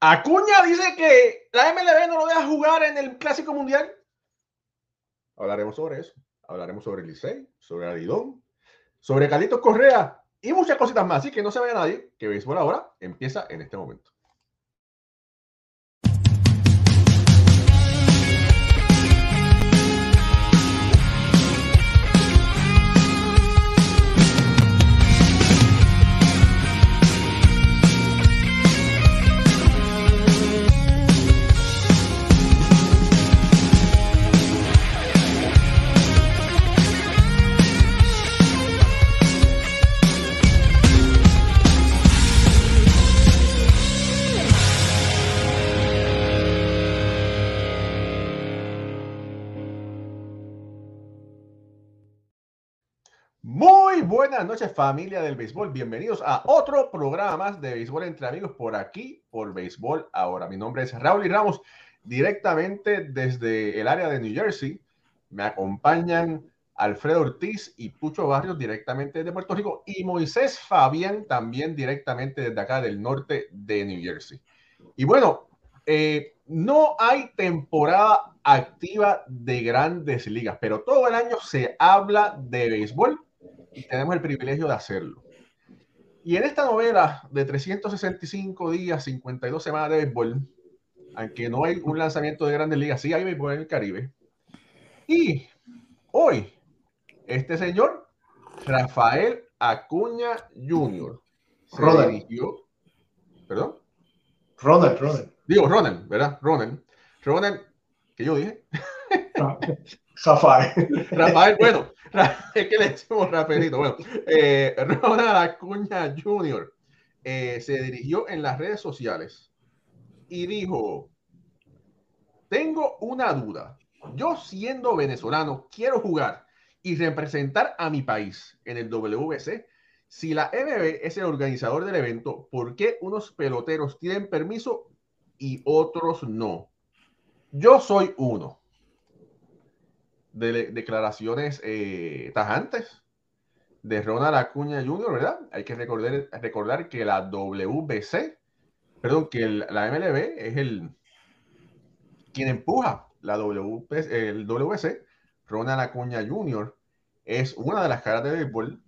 Acuña dice que la MLB no lo deja jugar en el Clásico Mundial. Hablaremos sobre eso. Hablaremos sobre Licey, sobre Aridón, sobre Carlitos Correa y muchas cositas más. Así que no se vaya nadie, que Béisbol ahora empieza en este momento. Buenas noches familia del béisbol. Bienvenidos a otro programa más de béisbol entre amigos por aquí, por béisbol ahora. Mi nombre es Raúl y Ramos, directamente desde el área de New Jersey. Me acompañan Alfredo Ortiz y Pucho Barrios directamente de Puerto Rico y Moisés Fabián también directamente desde acá del norte de New Jersey. Y bueno, eh, no hay temporada activa de grandes ligas, pero todo el año se habla de béisbol y tenemos el privilegio de hacerlo. Y en esta novela de 365 días, 52 semanas de béisbol, aunque no hay un lanzamiento de grandes ligas, sí hay béisbol en el Caribe. Y hoy, este señor, Rafael Acuña Jr., se dirigió. ¿Perdón? Ronald, Ronald. Digo, Ronald, ¿verdad? Ronald. Ronald, que yo dije. Rafael. Rafael, bueno, es que le decimos rapidito. Bueno, eh, Ronald Acuña Jr. Eh, se dirigió en las redes sociales y dijo: Tengo una duda. Yo, siendo venezolano, quiero jugar y representar a mi país en el WBC. Si la MB es el organizador del evento, ¿por qué unos peloteros tienen permiso y otros no? Yo soy uno de declaraciones eh, tajantes de Ronald Acuña Jr., ¿verdad? Hay que recordar, recordar que la WBC, perdón, que la MLB es el quien empuja la WP, el WBC. Ronald Acuña Jr. es una de las caras de béisbol,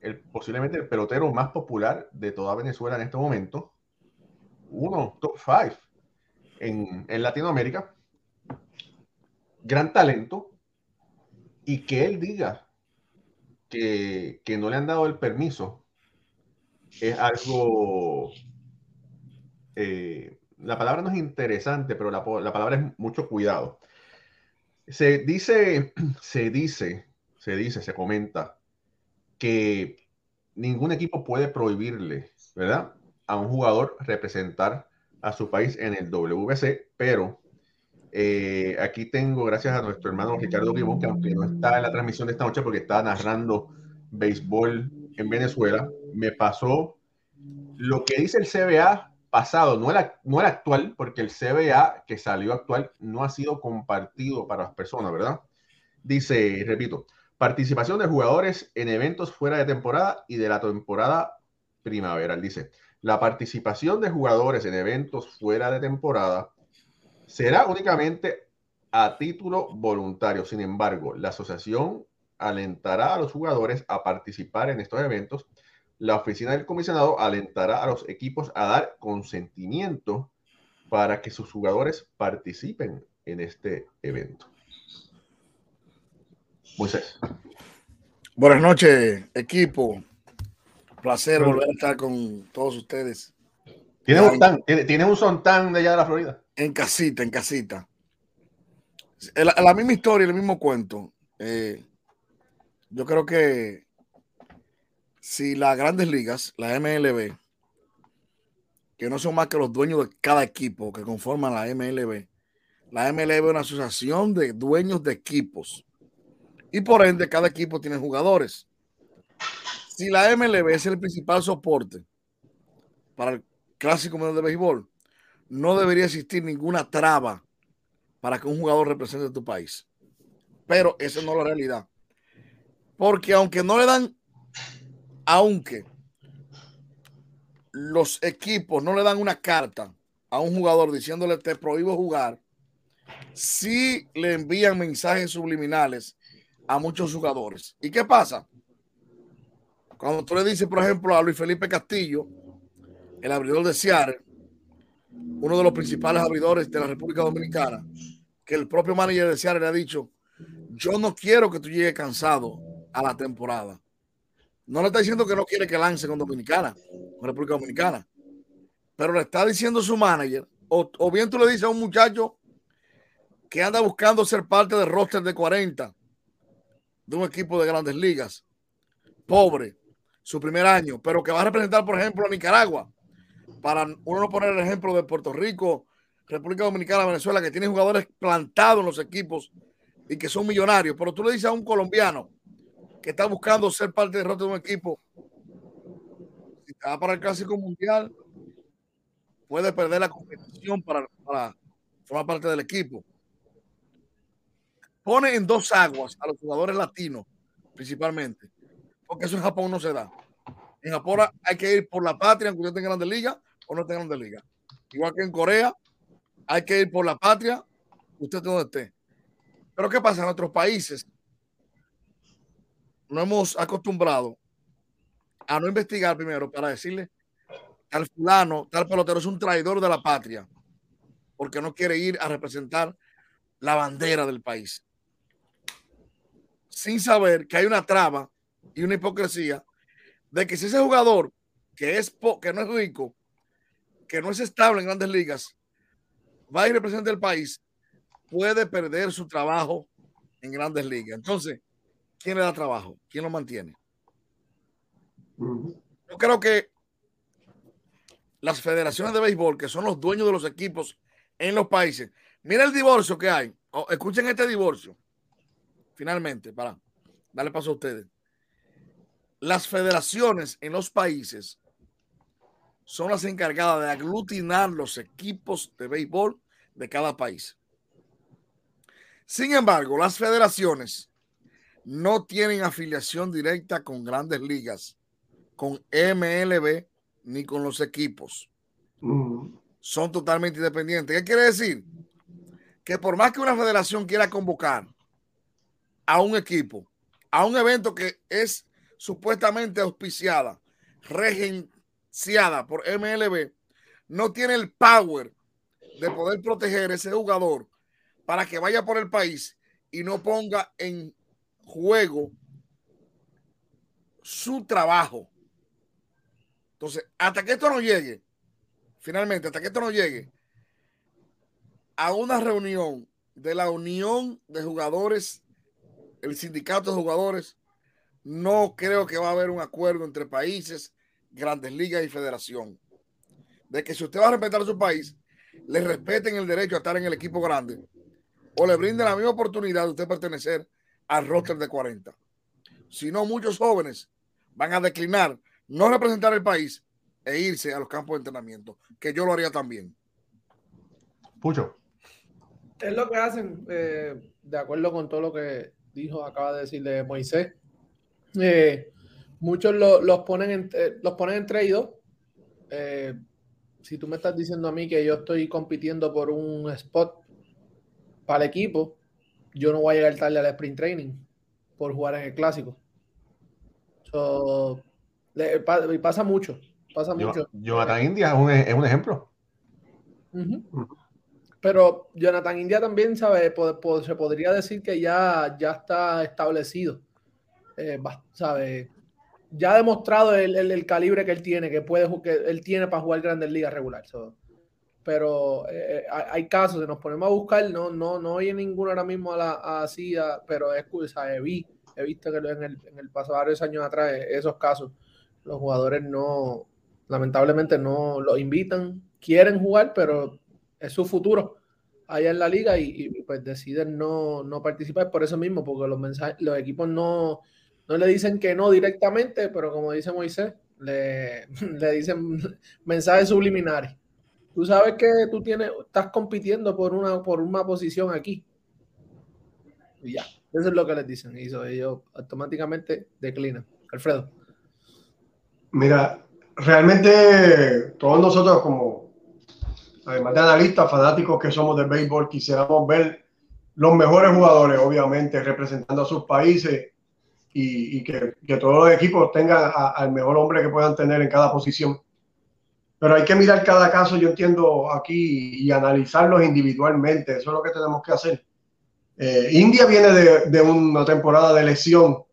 el, posiblemente el pelotero más popular de toda Venezuela en este momento. Uno, top five en, en Latinoamérica. Gran talento, y que él diga que, no le han dado el permiso es algo, eh, la palabra no es interesante, pero la, palabra es mucho cuidado. Se dice, se dice, se dice, se comenta que ningún equipo puede prohibirle, ¿verdad? A un jugador representar a su país en el WBC, pero eh, aquí tengo, gracias a nuestro hermano Ricardo Guimón, que aunque no está en la transmisión de esta noche porque está narrando béisbol en Venezuela, me pasó lo que dice el CBA pasado, no el, no el actual, porque el CBA que salió actual no ha sido compartido para las personas, ¿verdad? Dice, repito, participación de jugadores en eventos fuera de temporada y de la temporada primaveral. Dice, la participación de jugadores en eventos fuera de temporada será únicamente a título voluntario. Sin embargo, la asociación alentará a los jugadores a participar en estos eventos. La oficina del comisionado alentará a los equipos a dar consentimiento para que sus jugadores participen en este evento. Moisés. Buenas noches, equipo. Placer volver a estar con todos ustedes. ¿Tiene un, ¿tiene, un sontán de allá de la Florida? En casita, en casita. La, misma historia, el mismo cuento. Eh, yo creo que si las grandes ligas, la MLB, que no son más que los dueños de cada equipo que conforman la MLB, la MLB es una asociación de dueños de equipos. Y por ende, cada equipo tiene jugadores. Si la MLB es el principal soporte para el clásico de béisbol, no debería existir ninguna traba para que un jugador represente tu país. Pero esa no es la realidad. Porque aunque no le dan, aunque los equipos no le dan una carta a un jugador diciéndole te prohíbo jugar, sí le envían mensajes subliminales a muchos jugadores. ¿Y qué pasa? Cuando tú le dices, por ejemplo, a Luis Felipe Castillo, el abridor de Seattle, uno de los principales abridores de la República Dominicana, que el propio manager de Seattle le ha dicho, yo no quiero que tú llegues cansado a la temporada. No le está diciendo que no quiere que lance con Dominicana, con República Dominicana, pero le está diciendo su manager, o, o bien tú le dices a un muchacho que anda buscando ser parte del roster de 40 de un equipo de grandes ligas, pobre, su primer año, pero que va a representar, por ejemplo, a Nicaragua, para uno no poner el ejemplo de Puerto Rico, República Dominicana, Venezuela, que tiene jugadores plantados en los equipos y que son millonarios, pero tú le dices a un colombiano que está buscando ser parte del roster de un equipo, si está para el Clásico Mundial, puede perder la competición para, para formar parte del equipo pone en dos aguas a los jugadores latinos, principalmente, porque eso en Japón no se da. En Japón hay que ir por la patria, aunque usted tenga grande liga o no tenga grande liga. Igual que en Corea, hay que ir por la patria, usted donde esté. Pero ¿qué pasa en otros países? No hemos acostumbrado a no investigar primero para decirle al fulano, tal pelotero es un traidor de la patria, porque no quiere ir a representar la bandera del país sin saber que hay una trama y una hipocresía de que si ese jugador que, es que no es rico, que no es estable en grandes ligas, va y representa el país, puede perder su trabajo en grandes ligas. Entonces, ¿quién le da trabajo? ¿Quién lo mantiene? Yo creo que las federaciones de béisbol, que son los dueños de los equipos en los países, mira el divorcio que hay. escuchen este divorcio finalmente, para darle paso a ustedes. Las federaciones en los países son las encargadas de aglutinar los equipos de béisbol de cada país. Sin embargo, las federaciones no tienen afiliación directa con grandes ligas, con MLB ni con los equipos. Mm. Son totalmente independientes. ¿Qué quiere decir? Que por más que una federación quiera convocar a un equipo, a un evento que es supuestamente auspiciada, por MLB, no tiene el power de poder proteger ese jugador para que vaya por el país y no ponga en juego su trabajo. Entonces, hasta que esto no llegue, finalmente, hasta que esto no llegue a una reunión de la Unión de Jugadores el sindicato de jugadores, no creo que va a haber un acuerdo entre países, grandes ligas y federación. De que si usted va a respetar a su país, le respeten el derecho a estar en el equipo grande o le brinden la misma oportunidad de usted pertenecer al roster de 40. Si no, muchos jóvenes van a declinar, no representar el país e irse a los campos de entrenamiento, que yo lo haría también. Pucho. Es lo que hacen, eh, de acuerdo con todo lo que dijo, acaba de decirle Moisés. Eh, muchos los, ponen en, eh, los ponen entre ellos. Eh, si tú me estás diciendo a mí que yo estoy compitiendo por un spot para el equipo, yo no voy a llegar tarde al sprint training por jugar en el clásico. pasa mucho. Pasa mucho. Jonathan India es un, es un ejemplo. Pero Jonathan India también, ¿sabe? se podría decir que ya, ya está establecido. Eh, ¿sabe? Ya ha demostrado el, calibre que él tiene, que puede que él tiene para jugar grandes ligas regular. pero eh, eh, hay casos, si nos ponemos a buscar, no, no, no hay ninguno ahora mismo a la, así, pero es he, vi, he visto que en el, en el pasado varios años atrás, esos casos, los jugadores no, lamentablemente no los invitan, quieren jugar, pero es su futuro allá en la liga y, pues deciden no, no, participar por eso mismo, porque los, mensajes, los equipos no, no le dicen que no directamente, pero como dice Moisés, le, le dicen mensajes subliminares. Tú sabes que tú tienes, estás compitiendo por una, por una posición aquí. Y ya, eso es lo que les dicen. Y eso, ellos automáticamente declinan. Alfredo. Mira, realmente todos nosotros como además de analistas, fanáticos que somos del béisbol, quisiéramos ver los mejores jugadores, obviamente, representando a sus países y, que, todos los equipos tengan al mejor hombre que puedan tener en cada posición. Pero hay que mirar cada caso, yo entiendo aquí, y analizarlos individualmente. Eso es lo que tenemos que hacer. Eh, India viene de, de, una temporada de lesión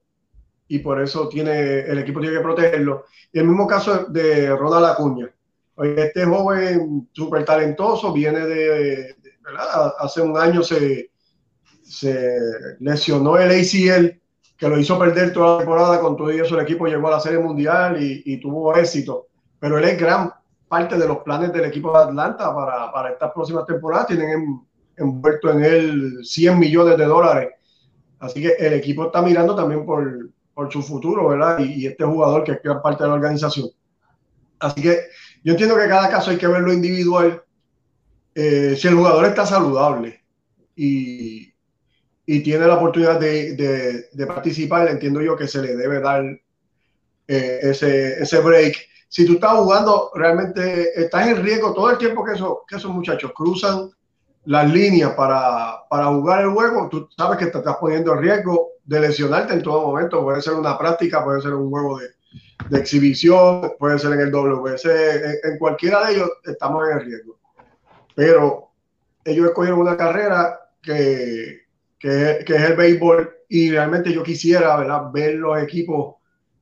y por eso tiene, el equipo tiene que protegerlo. Y el mismo caso de Ronald Acuña. Este joven súper talentoso viene de, ¿verdad? Hace un año se, se lesionó el ACL, que lo hizo perder toda la temporada. Con todo eso, el equipo llegó a la Serie Mundial y, y tuvo éxito. Pero él es gran parte de los planes del equipo de Atlanta para, para estas próximas temporadas. Tienen envuelto en él 100 millones de dólares. Así que el equipo está mirando también por, por su futuro, ¿verdad? Y, este jugador que es gran parte de la organización. Así que yo entiendo que cada caso hay que verlo individual. Eh, si el jugador está saludable y, y tiene la oportunidad de, de, participar, entiendo yo que se le debe dar eh, ese, ese break. Si tú estás jugando, realmente estás en riesgo todo el tiempo que, eso, que esos muchachos cruzan las líneas para, para jugar el juego, tú sabes que te estás poniendo en riesgo de lesionarte en todo momento. Puede ser una práctica, puede ser un juego de, de exhibición, puede ser en el WC, en, en, cualquiera de ellos estamos en riesgo. Pero ellos escogieron una carrera que, que, es el béisbol y realmente yo quisiera ver los equipos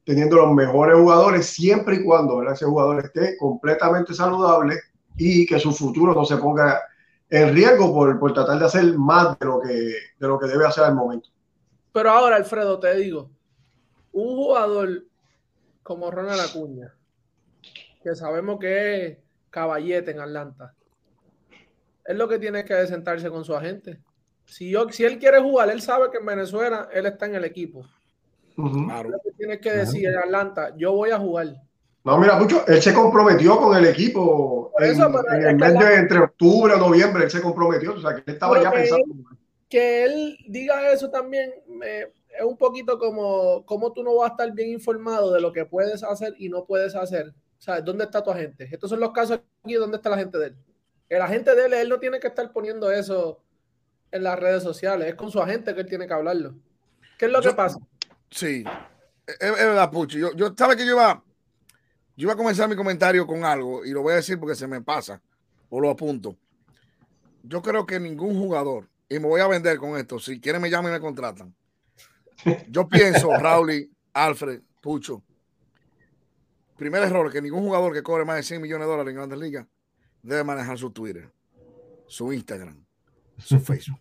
teniendo los mejores jugadores siempre y cuando ese jugador esté completamente saludable y que su futuro no se ponga en riesgo por, por, tratar de hacer más de lo, que, de lo que debe hacer al momento. Pero ahora, Alfredo, te digo, un jugador como Ronald Acuña, que sabemos que es caballete en Atlanta, es lo que tiene que sentarse con su agente. Si, yo, si él quiere jugar, él sabe que en Venezuela él está en el equipo. Lo que tiene que decir en Atlanta, yo voy a jugar. No, mira, mucho, él se comprometió con el equipo en, el mes de entre octubre o noviembre, él se comprometió, o sea, que él estaba ya pensando. que él diga eso también es un poquito como, como tú no vas a estar bien informado de lo que puedes hacer y no puedes hacer. ¿Sabes? ¿Dónde está tu agente? Estos son los casos aquí, ¿dónde está la gente de él? El agente de él, él no tiene que estar poniendo eso en las redes sociales, es con su agente que él tiene que hablarlo. ¿Qué es lo que pasa? Sí, es, verdad, Pucho. Yo, yo sabes que yo iba, yo iba a comenzar mi comentario con algo y lo voy a decir porque se me pasa o lo apunto. Yo creo que ningún jugador, y me voy a vender con esto, si quieren me llaman y me contratan. Yo pienso, Raúl, Alfred, Pucho, primer error, que ningún jugador que cobre más de 100 millones de dólares en grandes ligas debe manejar su Twitter, su Instagram, su Facebook.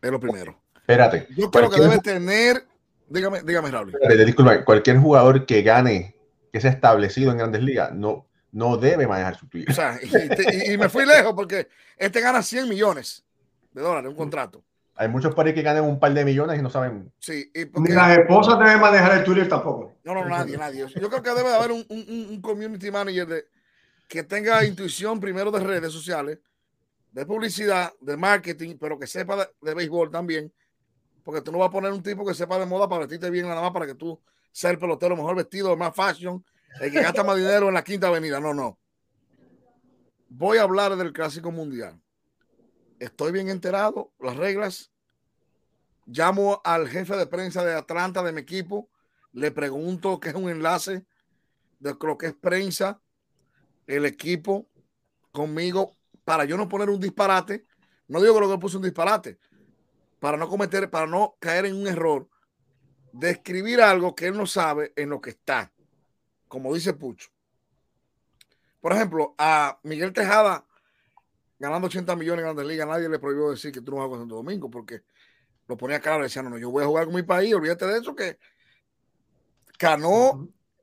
Es lo primero. Espérate. Yo creo que debe tener Dígame, dígame, Raúl. Disculpa, cualquier jugador que gane, que sea establecido en grandes ligas, no, no debe manejar su Twitter. O sea, y, me fui lejos porque este gana 100 millones de dólares, un contrato. Hay muchos pares que ganan un par de millones y no saben. Sí, y Ni las esposas deben manejar el Twitter tampoco. No, no, nadie, nadie. Yo creo que debe haber un, un, un community manager de, que tenga intuición primero de redes sociales, de publicidad, de marketing, pero que sepa de, béisbol también porque tú no vas a poner un tipo que sepa de moda para vestirte bien nada más para que tú seas el pelotero mejor vestido, más fashion, el que gasta más dinero en la quinta avenida. No, no. Voy a hablar del clásico mundial. Estoy bien enterado, las reglas. Llamo al jefe de prensa de Atlanta de mi equipo, le pregunto qué es un enlace de lo que es prensa, el equipo conmigo, para yo no poner un disparate. No digo que lo que puse un disparate, para no cometer, para no caer en un error de escribir algo que él no sabe en lo que está, como dice Pucho. Por ejemplo, a Miguel Tejada ganando 80 millones en Grandes Ligas, nadie le prohibió decir que tú no vas con Santo Domingo porque lo ponía claro, decía, no, no, yo voy a jugar con mi país, olvídate de eso que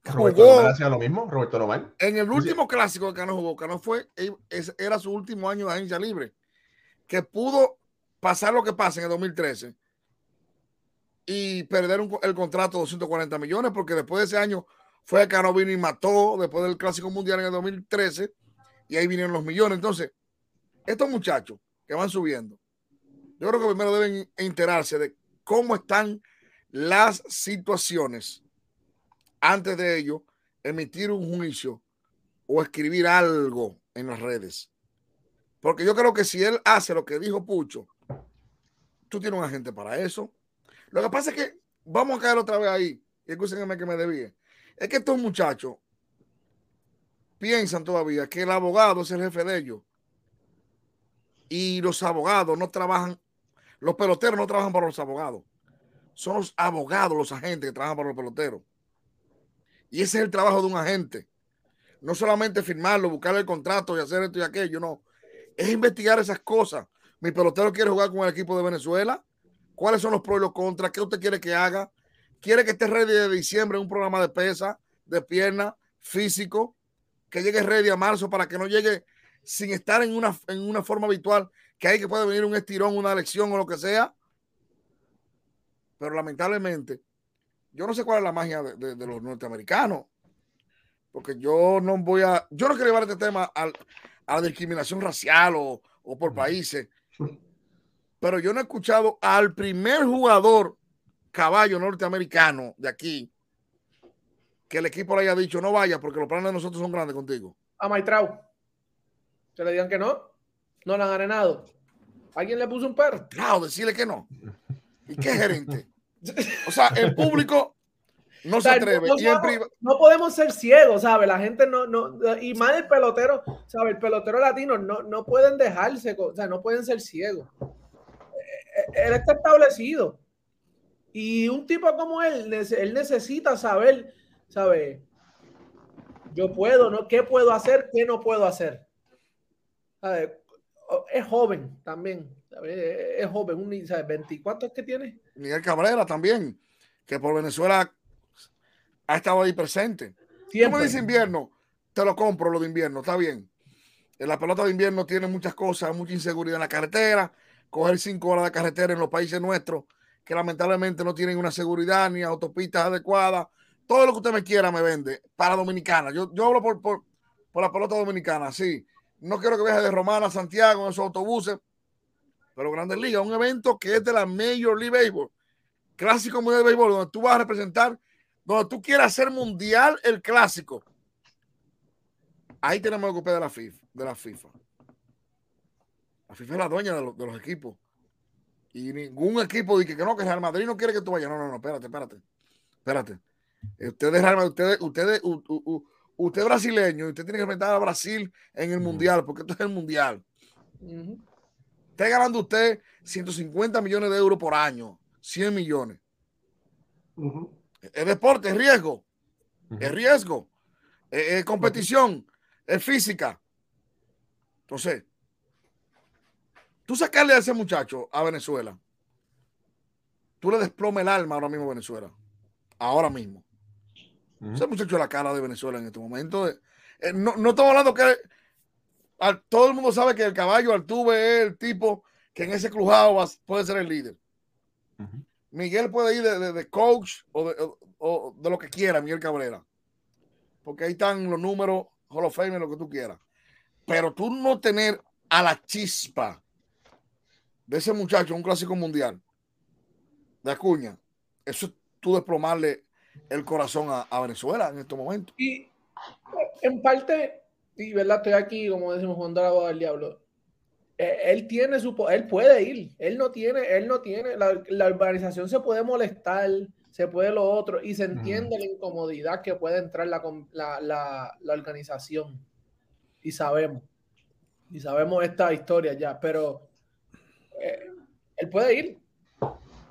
Cano jugó hacía lo mismo, Roberto. En el último clásico que Cano jugó, Cano fue, era su último año de agencia libre, que pudo pasar lo que pasa en el 2013 y perder el contrato de 240 millones, porque después de ese año fue que no vino y mató después del Clásico Mundial en el 2013 y ahí vinieron los millones. Entonces, estos muchachos que van subiendo, yo creo que primero deben enterarse de cómo están las situaciones antes de ello emitir un juicio o escribir algo en las redes. Porque yo creo que si él hace lo que dijo Pucho, tú tienes un agente para eso. Lo que pasa es que vamos a caer otra vez ahí. Y escúchenme que me debía. Es que estos muchachos piensan todavía que el abogado es el jefe de ellos. Y los abogados no trabajan, los peloteros no trabajan para los abogados. Son los abogados, los agentes que trabajan para los peloteros. Y ese es el trabajo de un agente. No solamente firmarlo, buscar el contrato y hacer esto y aquello, no. Es investigar esas cosas. Mi pelotero quiere jugar con el equipo de Venezuela. ¿Cuáles son los pros y los contras? ¿Qué usted quiere que haga? ¿Quiere que esté ready de diciembre en un programa de pesa, de pierna, físico? Que llegue ready a marzo para que no llegue sin estar en una, en una forma habitual, que hay que puede venir un estirón, una lección o lo que sea. Pero lamentablemente, yo no sé cuál es la magia de, de, los norteamericanos, porque yo no voy a, yo no quiero llevar este tema al, a la discriminación racial o, o por países, pero yo no he escuchado al primer jugador caballo norteamericano de aquí que el equipo le haya dicho no vaya porque los planes de nosotros son grandes contigo. A Maitrao. Que le digan que no. No le han arenado. ¿Alguien le puso un perro? Claro, decirle que no. ¿Y qué gerente? O sea, el público no se atreve. No, no, podemos ser ciegos, ¿sabes? La gente no, no, y más el pelotero, ¿sabes? El pelotero latino no, no pueden dejarse, o sea, no pueden ser ciegos. Eh, él está establecido. Y un tipo como él, él necesita saber, ¿sabes? Yo puedo, ¿no? ¿Qué puedo hacer? ¿Qué no puedo hacer? Es joven también. Es joven, un, ¿sabes? ¿24 es que tiene? Miguel Cabrera también, que por Venezuela ha estado ahí presente. Como dice invierno, te lo compro lo de invierno, está bien. En la pelota de invierno tiene muchas cosas, mucha inseguridad en la carretera, coger cinco horas de carretera en los países nuestros que lamentablemente no tienen una seguridad ni autopistas adecuadas. Todo lo que usted me quiera me vende para Dominicana. Yo, yo hablo por, por, por la pelota dominicana, sí. No quiero que viaje de Romana a Santiago en esos autobuses, pero Grandes Ligas, un evento que es de la Major League Baseball, clásico mundial de béisbol, donde tú vas a representar, donde tú quieras hacer mundial el clásico. Ahí tenemos que ocupar de la FIFA. De la FIFA. La FIFA es la dueña de, de los equipos. Y ningún equipo dice que no, que Real Madrid no quiere que tú vayas. No, no, no, espérate, espérate. Espérate. Ustedes, ustedes, ustedes, usted es brasileño usted tiene que enfrentar a Brasil en el Mundial, porque esto es el Mundial. Está ganando usted 150 millones de euros por año, 100 millones. Es deporte, es riesgo. Es riesgo. Es, competición. Es física. Entonces, tú sacarle a ese muchacho a Venezuela, tú le desplomes el alma ahora mismo a Venezuela. Ahora mismo. Ese muchacho es la cara de Venezuela en este momento. Eh, no, estamos hablando que todo el mundo sabe que el caballo Altuve es el tipo que en ese crujado puede ser el líder. Miguel puede ir de, coach o de, lo que quiera, Miguel Cabrera. Porque ahí están los números, Hall of Fame, lo que tú quieras. Pero tú no tener a la chispa de ese muchacho, un clásico mundial, de Acuña, eso es tú desplomarle el corazón a, Venezuela en estos momentos. Y en parte, y verdad, estoy aquí, como decimos, Juan la del diablo. Eh, él tiene su, él puede ir, él no tiene, él no tiene, la, la organización se puede molestar, se puede lo otro, y se entiende la incomodidad que puede entrar la, la, la organización. Y sabemos, y sabemos esta historia ya, pero eh, él puede ir.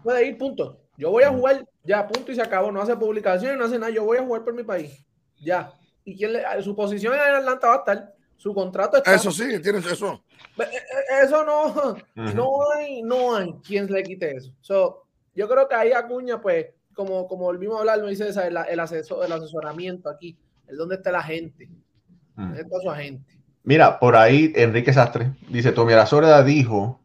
Puede ir, punto. Yo voy a jugar, ya, punto y se acabó. No hace publicaciones, no hace nada. Yo voy a jugar por mi país. Ya. ¿Y quién le, su posición en Atlanta va a estar? Su contrato está. Eso sí, tienes eso. Eh, eh, eso no, no hay, no hay quien le quite eso. So, yo creo que ahí Acuña, pues, como, como volvimos a hablar, me dice el, el, asesor, el asesoramiento aquí, el dónde está la gente, dónde está su agente. Mira, por ahí Enrique Sastre dice: Tommy Arasora dijo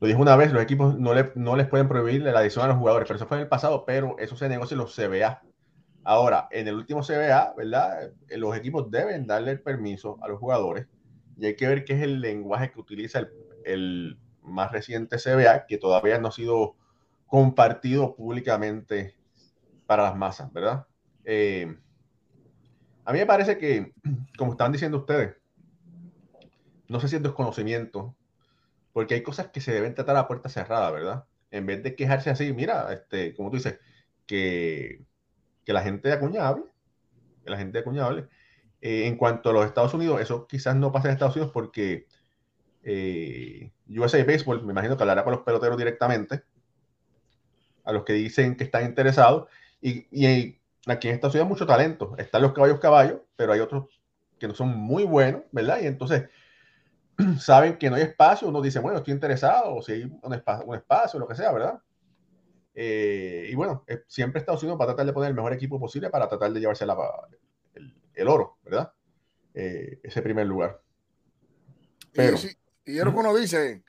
lo dijo una vez, los equipos no, le, no les pueden prohibir la adición a los jugadores, pero eso fue en el pasado, pero eso se negocia en los CBA. Ahora, en el último CBA, ¿verdad? Eh, los equipos deben darle el permiso a los jugadores y hay que ver qué es el lenguaje que utiliza el, más reciente CBA, que todavía no ha sido compartido públicamente para las masas, ¿verdad? Eh, a mí me parece que, como están diciendo ustedes, no sé si es desconocimiento, porque hay cosas que se deben tratar a puerta cerrada, ¿verdad? En vez de quejarse así, mira, este, como tú dices, que, que la gente de acuñable, que la gente de acuñable. Eh, en cuanto a los Estados Unidos, eso quizás no pasa en Estados Unidos porque eh, USA Baseball, me imagino que hablará con los peloteros directamente, a los que dicen que están interesados, y, y aquí en Estados Unidos hay mucho talento. Están los caballos caballos, pero hay otros que no son muy buenos, ¿verdad? Y entonces saben que no hay espacio, uno dice, bueno, estoy interesado, o si hay un espacio, un espacio lo que sea, ¿verdad? Eh, y bueno, eh, siempre Estados Unidos va a tratar de poner el mejor equipo posible para tratar de llevarse la, el, el, oro, ¿verdad? Eh, ese primer lugar. Pero, y, y es lo que uno dice,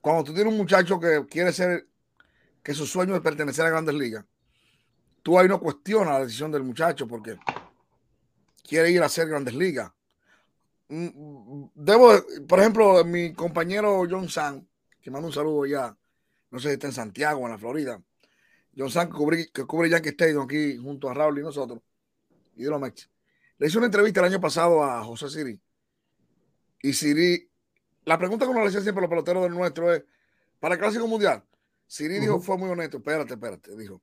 cuando tú tienes un muchacho que quiere ser, que su sueño es pertenecer a grandes ligas, tú ahí no cuestionas la decisión del muchacho porque quiere ir a hacer grandes ligas. Mm, debo, por ejemplo, mi compañero John San, que manda un saludo ya, no sé si está en Santiago o en la Florida. John San, que cubre, que cubre Yankee Stadium aquí junto a Raúl y nosotros, y de los Mex. Le hice una entrevista el año pasado a José Siri. Y Siri, la pregunta que uno le hacía siempre a los peloteros del nuestro es: ¿para el Clásico Mundial? Siri uh -huh. dijo, fue muy honesto, espérate, espérate, dijo,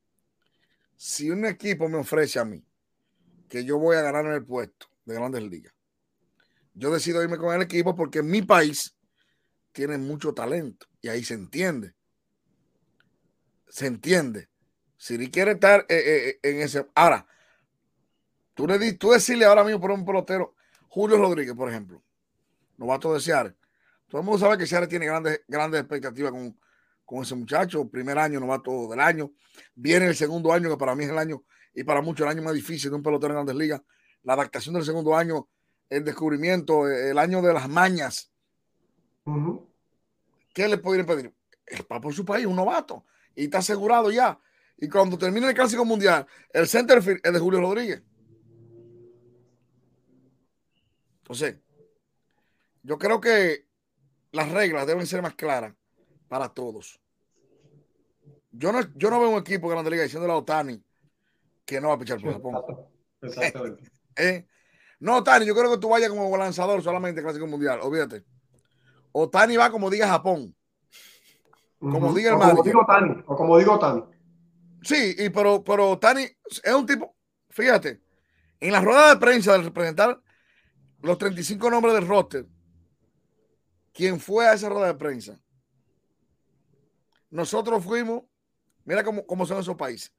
si un equipo me ofrece a mí que yo voy a ganar en el puesto de grandes ligas, yo decido irme con el equipo porque mi país tiene mucho talento y ahí se entiende. Se entiende. Si quiere estar eh, eh, en ese. Ahora, tú, le, tú decirle ahora mismo por un pelotero, Julio Rodríguez, por ejemplo, novato de Seattle. Todo el mundo sabe que Seattle tiene grandes, grandes expectativas con, con ese muchacho. Primer año, novato del año. Viene el segundo año, que para mí es el año y para muchos el año más difícil de un pelotero en grandes ligas. La adaptación del segundo año, el descubrimiento, el año de las mañas. Uh -huh. ¿Qué le podrían pedir? Es para por su país, un novato. Y está asegurado ya. Y cuando termine el Clásico Mundial, el centerfield es de Julio Rodríguez. Entonces, yo creo que las reglas deben ser más claras para todos. Yo no, yo no veo un equipo de Grande Liga diciéndole a Otani que no va a pichar por Japón. Exactamente. ¿Eh? No, Otani, yo creo que tú vayas como lanzador solamente Clásico Mundial, olvídate. Otani va como diga Japón. Como uh -huh. diga el o como digo Otani, o como digo Otani. Sí, y pero, pero Otani es un tipo, fíjate, en la rueda de prensa del representar los 35 nombres del roster, ¿quién fue a esa rueda de prensa? Nosotros fuimos, mira cómo, cómo son esos países.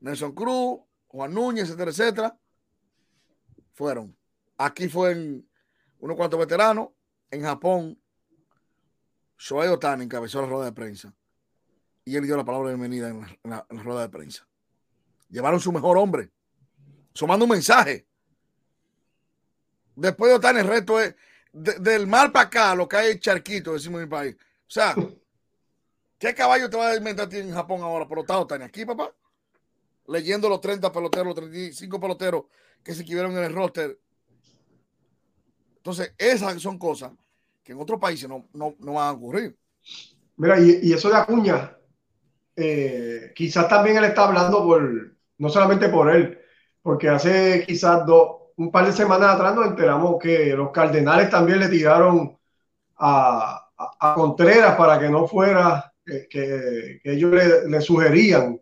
Nelson Cruz, Juan Núñez, etcétera, etcétera, fueron. Aquí fue en unos cuantos veteranos. En Japón, Shohei Otani encabezó la rueda de prensa. Y él dio la palabra de bienvenida en la, rueda de prensa. Llevaron su mejor hombre. Sumando un mensaje. Después de Otani, el resto es de, del mar para acá, lo que hay charquito, decimos en mi país. O sea, ¿qué caballo te va a inventar en Japón ahora? Pero está Otani aquí, papá leyendo los 30 peloteros, los 35 peloteros que se escribieron en el roster. Entonces, esas son cosas en otros países no, no, no van a ocurrir. Mira, y, eso de Acuña, eh, quizás también él está hablando por, no solamente por él, porque hace quizás dos, un par de semanas atrás nos enteramos que los Cardenales también le tiraron a, Contreras para que no fuera, que, ellos le, le sugerían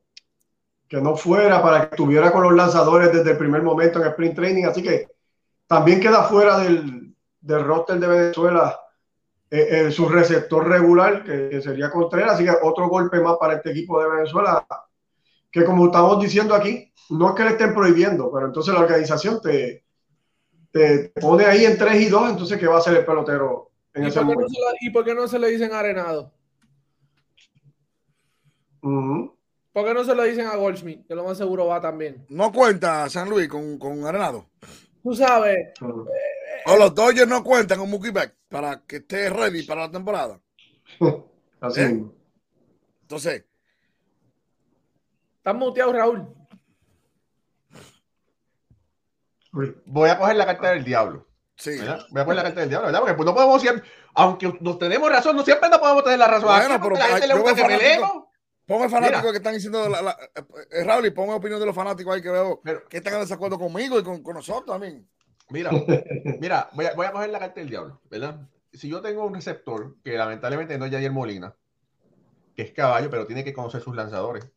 que no fuera para que estuviera con los lanzadores desde el primer momento en el sprint training. Así que también queda fuera del, del roster de Venezuela eh, eh, su receptor regular, que, que, sería Contreras. Así que otro golpe más para este equipo de Venezuela, que como estamos diciendo aquí, no es que le estén prohibiendo, pero entonces la organización te, te pone ahí en 3 y 2, entonces ¿qué va a hacer el pelotero en ¿Y ese momento? No ¿Y por qué no se le dicen arenado? Uh -huh. ¿Por qué no se lo dicen a Goldsmith? Que lo más seguro va también. No cuenta San Luis con, con Arenado. Tú sabes. Uh -huh. eh, o los Dodgers no cuentan con Mookie Beck para que esté ready para la temporada. Así ¿Eh? Entonces. ¿Estás muteado, Raúl? Voy a coger la carta del diablo. Sí. ¿verdad? Voy a coger la carta del diablo, ¿verdad? Porque pues no podemos siempre, aunque nos tenemos razón, no siempre no podemos tener la razón. Bueno, pero la gente le gusta que peleemos. Ponme fanáticos Mira. que están diciendo, la, la, eh, Raúl, y ponme opinión de los fanáticos ahí que veo pero, que están en desacuerdo conmigo y con, con nosotros también. Mira, mira, voy a, voy a coger la carta del diablo, ¿verdad? Si yo tengo un receptor que lamentablemente no es Javier Molina, que es caballo, pero tiene que conocer sus lanzadores.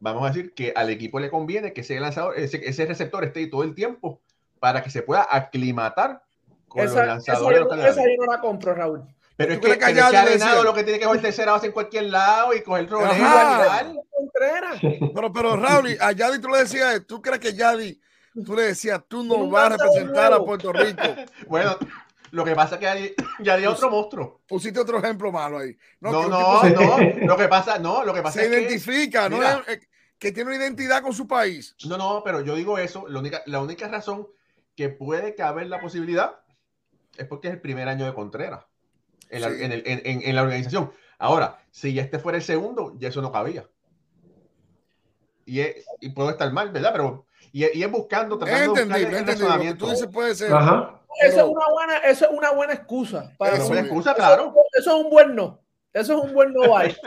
Vamos a decir que al equipo le conviene que ese lanzador, ese, ese receptor esté ahí todo el tiempo para que se pueda aclimatar con Esa, los lanzadores. no- esa yo no la compro, Raúl. pero es ¿Tú que, que le Arenado lo que tiene que coger tercera base en cualquier lado y coger roleo y. Contreras. Pero, pero Raúl, a Yadi tú le decías, ¿tú crees que Yadi, tú le decías, tú no vas a representar a. Puerto Rico? Bueno, lo que pasa es que ya, ya había otro monstruo. Pusiste otro ejemplo malo ahí. No, que no, no, Lo que pasa, no, lo que se, pasa se es que identifica, ¿no? mira. Es- es que tiene una identidad con su país. No, no, pero yo digo eso. La única, la única razón que puede caber la posibilidad es porque es el primer año de Contreras en la, Sí. en el- en- en- en la organización. Ahora, si ya este fuera el segundo, ya eso no cabía. Y, es- y puedo estar mal, ¿verdad? Pero y, es- y es buscando, Es tratando de buscar es. Lo que razonamiento. tú dices puede ser. Ajá. Eso Pero- es una buena, eso es una buena excusa. Para Eso Eso es sí. excusa, Eso claro. Eso es un buen no. Eso es un buen no vayas.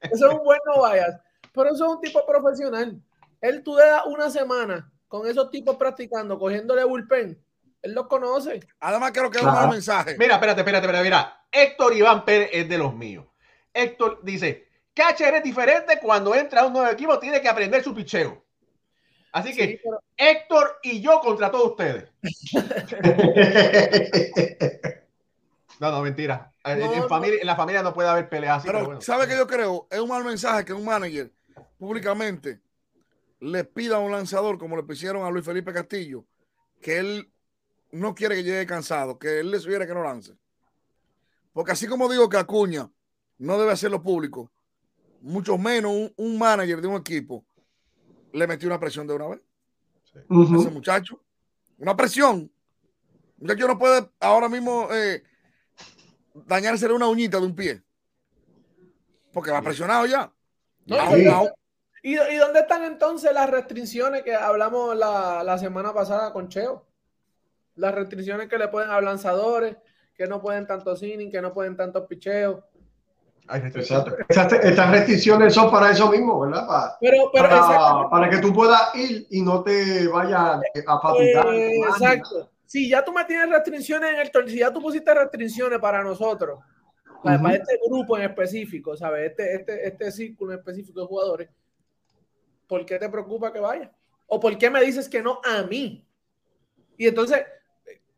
Eso es un buen no vayas. Pero eso es un tipo profesional. Él tú le das una semana con esos tipos practicando, cogiéndole bullpen. Él los conoce. Además, creo que es un mensaje. Mira, espérate, espérate, espérate, mira. Héctor Iván Pérez es de los míos. Héctor dice, catcher es diferente cuando entra a un nuevo equipo, tiene que aprender su picheo. Así que Sí, pero- Héctor y yo contra todos ustedes. No, no, mentira. En, No, en no. familia, en la familia no puede haber peleas así. Pero, pero bueno. ¿sabe qué yo creo? Es un mal mensaje que un manager públicamente le pida a un lanzador, como le pidieron a Luis Felipe Castillo, que él no quiere que llegue cansado, que él le sugiere que no lance. Porque así como digo que Acuña no debe hacerlo público, mucho menos un, un manager de un equipo le metió una presión de una vez ese muchacho. Una presión. Muchacho no puede ahora mismo eh, dañársele una uñita de un pie. Porque va presionado ya. No, sí. ¿Y, y dónde están entonces las restricciones que hablamos la, la semana pasada con Cheo? Las restricciones que le pueden a lanzadores, que no pueden tanto inning, que no pueden tantos picheos. Hay restricciones. Exacto. Estas, estas restricciones son para eso mismo, ¿verdad? Para, Pero, pero para, que tú puedas ir y no te vayas a fatigar. eh, exacto. Si ya tú me tienes restricciones en el torneo, si ya tú pusiste restricciones para nosotros, para, Ujú. para este grupo en específico, ¿sabes? Este, este, este círculo en específico de jugadores, ¿por qué te preocupa que vaya? ¿O por qué me dices que no a mí? Y entonces,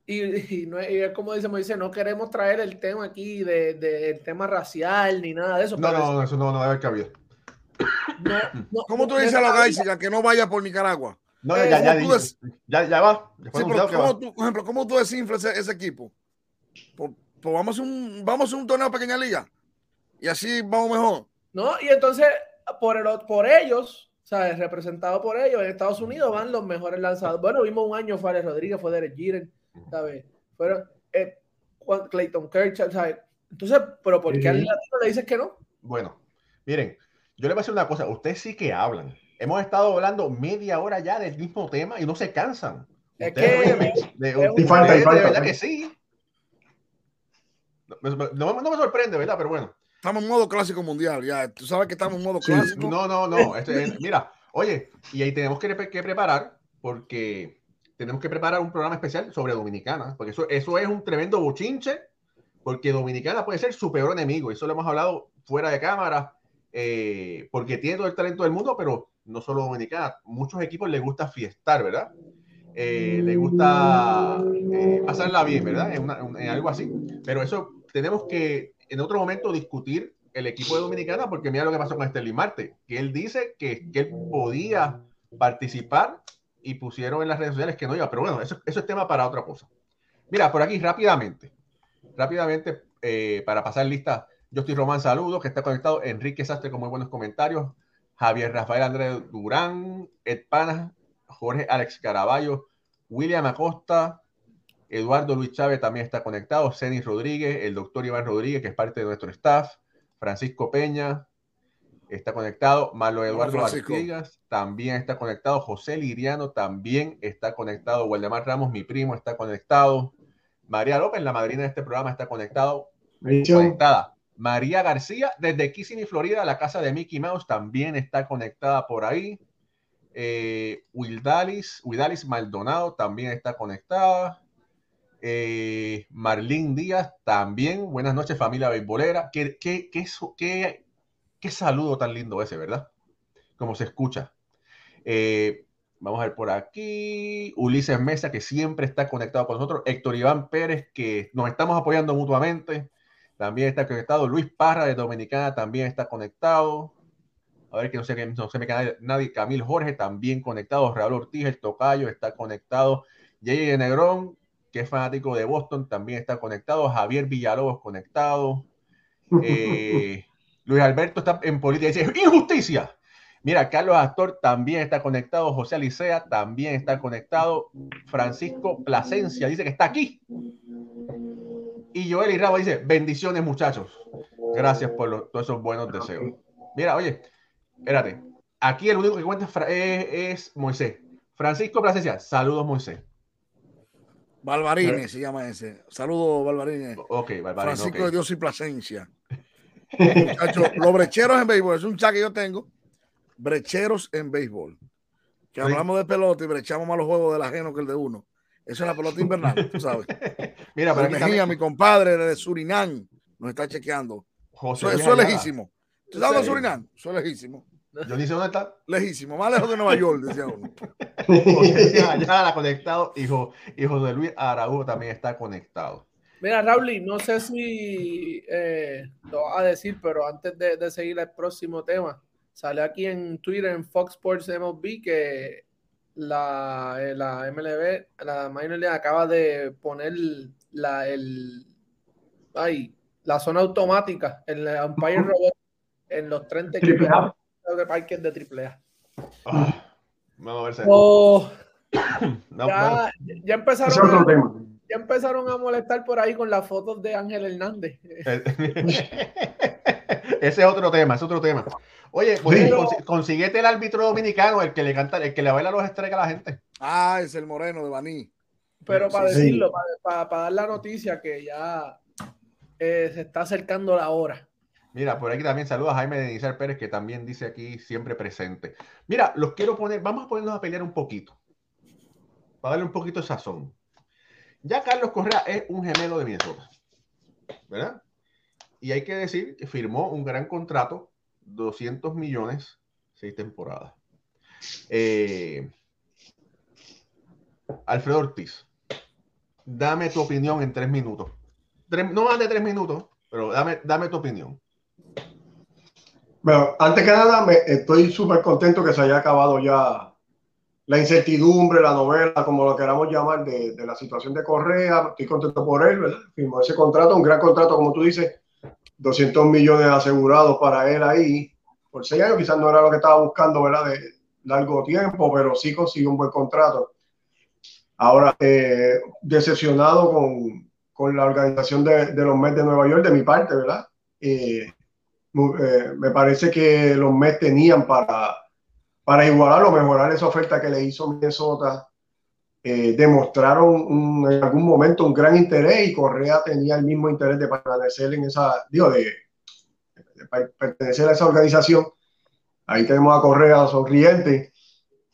y, y no es, y es como dice Moisés, no queremos traer el tema aquí de, de- el tema racial ni nada de eso. No, no, no, eso no, no debe cabida. no, no- ¿Cómo tú no- dices a los no- Geisiga que no vaya por Nicaragua? No, Eh, ya, ya, ¿cómo tú dije. ya, ya va. Sí, pero ¿cómo va. tú, por ejemplo, ¿cómo tú desinflas ese, ese equipo? Pues, pues vamos, a un, vamos a un torneo de pequeña liga y así vamos mejor. ¿no? Y entonces, por, el, por ellos, ¿sabes? Representado por ellos, en Estados Unidos van los mejores lanzadores. Bueno, vimos un año Fares Rodríguez, fue Derek Jeter, ¿sabes? Fueron eh, Clayton Kershaw, ¿sabes? Entonces, ¿pero por qué al Sí. latino le dices que no? Bueno, miren, yo les voy a decir una cosa. Ustedes sí que hablan. Hemos estado hablando media hora ya del mismo tema y no se cansan. Es que- falta, y falta, que sí. No, me- no me- no me sorprende, ¿verdad? Pero bueno. Estamos en modo clásico mundial, ya. Tú sabes que estamos en modo Sí. clásico. No, no, no. este, mira, oye, y ahí tenemos que, que preparar, porque tenemos que preparar un programa especial sobre Dominicana, porque eso, eso es un tremendo bochinche, porque Dominicana puede ser su peor enemigo, eso lo hemos hablado fuera de cámara, eh, porque tiene todo el talento del mundo, pero no solo Dominicana, muchos equipos les gusta fiestar, ¿verdad? Eh, les gusta eh, pasarla bien, ¿verdad? En, una- en algo así. Pero eso tenemos que en otro momento discutir el equipo de Dominicana, porque mira lo que pasó con Sterling Marte, que él dice que, que él podía participar y pusieron en las redes sociales que no iba, pero bueno, eso, es tema para otra cosa. Mira, por aquí rápidamente, rápidamente, eh, para pasar lista, yo estoy Román, saludos, que está conectado, Enrique Sastre con muy buenos comentarios, Javier Rafael Andrés Durán, Ed Panas, Jorge Alex Caraballo, William Acosta, Eduardo Luis Chávez también está conectado, Cenis Rodríguez, el doctor Iván Rodríguez, que es parte de nuestro staff, Francisco Peña está conectado, Marlo Eduardo. Artigas también está conectado, José Liriano también está conectado, Waldemar Ramos, mi primo, está conectado, María López, la madrina de este programa, está conectado, conectada. María García, desde Kissimmee, Florida, la casa de Mickey Mouse, también está conectada por ahí. Eh, Wildalis, Wildalis Maldonado también está conectada. Eh, Marlín Díaz, también. Buenas noches, familia beisbolera. ¿Qué, qué, qué, qué, qué saludo tan lindo ese, ¿verdad? Como se escucha. Eh, vamos a ver por aquí. Ulises Mesa, que siempre está conectado con nosotros. Héctor Iván Pérez, que nos estamos apoyando mutuamente. También está conectado. Luis Parra de Dominicana también está conectado. A ver que no, sé, no se me queda nadie. Camil Jorge también conectado. Raúl Ortiz, el Tocayo, está conectado. J.J. Negrón, que es fanático de Boston, también está conectado. Javier Villalobos conectado. Eh, Luis Alberto está en política y dice, injusticia. Mira, Carlos Astor también está conectado. José Alicea también está conectado. Francisco Plasencia dice que está aquí. Y Joel Rabo dice, bendiciones muchachos. Gracias por todos esos buenos deseos. Mira, oye, espérate. Aquí el único que cuenta es, Moisés. Francisco Plasencia, saludos Moisés. Balbarines se llama ese. Saludos, Balbarines. Ok, Balbarines. Francisco de Dios y Plasencia. Muchachos, los brecheros en béisbol es un chat que yo tengo. Brecheros en béisbol. Que hablamos de pelota y brechamos más los juegos del ajeno que el de uno. Eso es la pelota invernal, tú sabes. Mira, pero Mejía, mi compadre de Surinam, nos está chequeando. eso, es lejísimo. ¿Tú sabes Surinam? Eso es lejísimo. Yo dice dónde está. Lejísimo, más lejos de Nueva York, decía uno. ya ha conectado. Hijo, hijo de Luis Araújo también está conectado. Mira, Raúl, no sé si eh, lo vas a decir, pero antes de, de, seguir el próximo tema, sale aquí en Twitter, en Fox Sports MLB, que la, eh, la MLB, la Minor League acaba de poner la, el, ay, la zona automática, el umpire robot en los 30 equipos de parques de AAA. Ah, vamos a ver. Oh, ya, ya, empezaron ya empezaron a molestar por ahí con las fotos de Ángel Hernández. Ese es otro tema, es otro tema. Oye, pues, consiguete el árbitro dominicano, el que le canta, el que le baila los estrellas a la gente. Ah, es el moreno de Baní. Pero para decirlo, para, dar la noticia que ya eh, se está acercando la hora. Mira, por aquí también saluda a Jaime de Nizar Pérez, que también dice aquí siempre presente. Mira, los quiero poner, vamos a ponernos a pelear un poquito. Para darle un poquito de sazón. Ya Carlos Correa es un gemelo de Minnesota. ¿Verdad? Y hay que decir que firmó un gran contrato 200 millones, seis temporadas. Eh, Alfredo Ortiz, dame tu opinión en tres minutos. no más de tres minutos, pero dame, dame tu opinión. Bueno, antes que nada, estoy súper contento que se haya acabado ya la incertidumbre, la novela, como lo queramos llamar, de, de la situación de Correa. Estoy contento por él, ¿verdad? Firmó ese contrato, un gran contrato, como tú dices, 200 millones asegurados para él ahí por seis años. Quizás no era lo que estaba buscando, ¿verdad? De largo tiempo, pero sí consiguió un buen contrato. Ahora, eh, decepcionado con, con, la organización de, de, los Mets de Nueva York, de mi parte, ¿verdad? Eh, eh, me parece que los Mets tenían para, para igualar o mejorar esa oferta que le hizo Minnesota. demostraron en algún momento un gran interés y Correa tenía el mismo interés de permanecer en esa, digo, de, pertenecer a esa organización. Ahí tenemos a Correa sonriente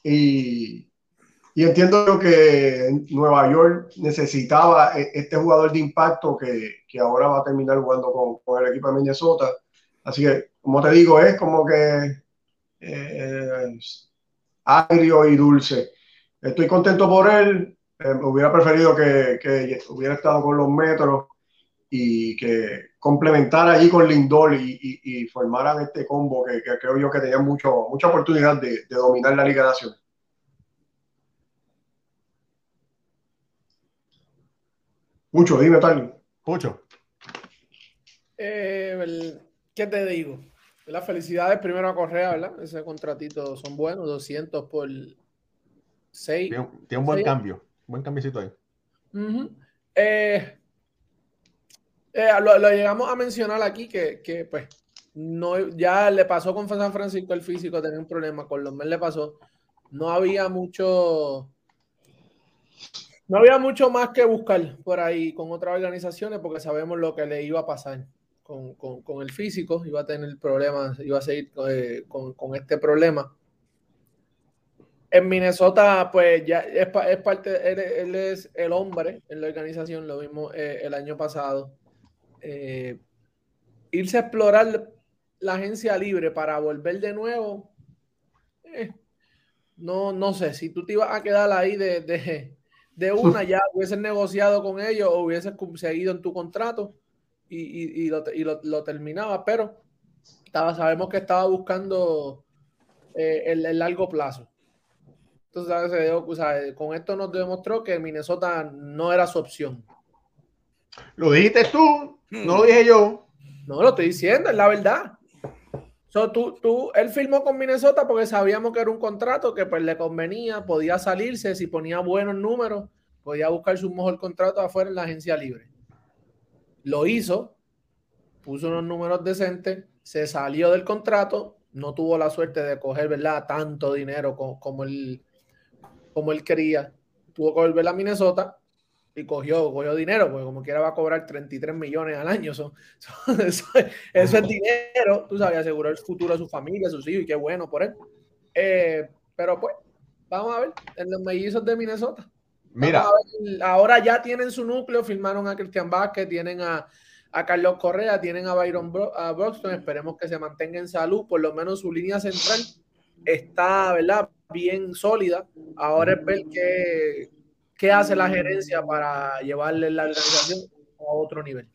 y, y entiendo que Nueva York necesitaba e, este jugador de impacto que, que ahora va a terminar jugando con, con, el equipo de Minnesota. Así que, como te digo, es como que eh, agrio y dulce. Estoy contento por él. Eh, hubiera preferido que, que, hubiera estado con los metros y que complementar allí con Lindor y, y, formaran este combo que, creo yo que tenían mucho, mucha oportunidad de, dominar la Liga de Naciones. Mucho, dime, tal. Mucho. Eh, ¿Qué te digo? Las felicidades primero a Correa, ¿verdad? Ese contratito son buenos, 200 por 6. Tiene, un buen cambio, buen cambiecito ahí. eh, eh, lo, llegamos a mencionar aquí que, que, pues no ya le pasó con San Francisco el físico, tenía un problema, con los Mets le pasó. No había mucho no había mucho más que buscar por ahí con otras organizaciones porque sabemos lo que le iba a pasar con, con, con el físico, iba a tener problemas, iba a seguir eh, con, con, este problema. En Minnesota, pues ya es, parte, él, es el hombre en la organización, lo vimos eh, el año pasado. Eh, irse a explorar la agencia libre para volver de nuevo, eh, no, no sé, si tú te ibas a quedar ahí de, de, una, ya hubieses negociado con ellos o hubieses seguido en tu contrato y, lo, y lo, terminaba, pero estaba, sabemos que estaba buscando el, el largo plazo. Entonces, con esto nos demostró que Minnesota no era su opción. Lo dijiste tú, no lo dije yo. No, lo estoy diciendo, es la verdad. tú, tú, él firmó con Minnesota porque sabíamos que era un contrato que pues, le convenía, podía salirse, si ponía buenos números, podía buscar su mejor contrato afuera en la agencia libre. Lo hizo, puso unos números decentes, se salió del contrato, no tuvo la suerte de coger, ¿verdad? Tanto dinero como, como él como él quería. Tuvo que volver a Minnesota y cogió, cogió dinero, porque como quiera va a cobrar 33 millones al año. Eso, eso, es dinero, tú sabes, asegurar el futuro de su familia, sus hijos, y qué bueno por él. Eh, pero pues, vamos a ver, en los mellizos de Minnesota. Mira. ahora ya tienen su núcleo, firmaron a Cristian Vázquez, tienen a, a Carlos Correa, tienen a Byron a Broxton, esperemos que se mantenga en salud, por lo menos su línea central está, ¿verdad? Bien sólida. Ahora es ver qué, qué hace la gerencia para llevarle la organización a otro nivel.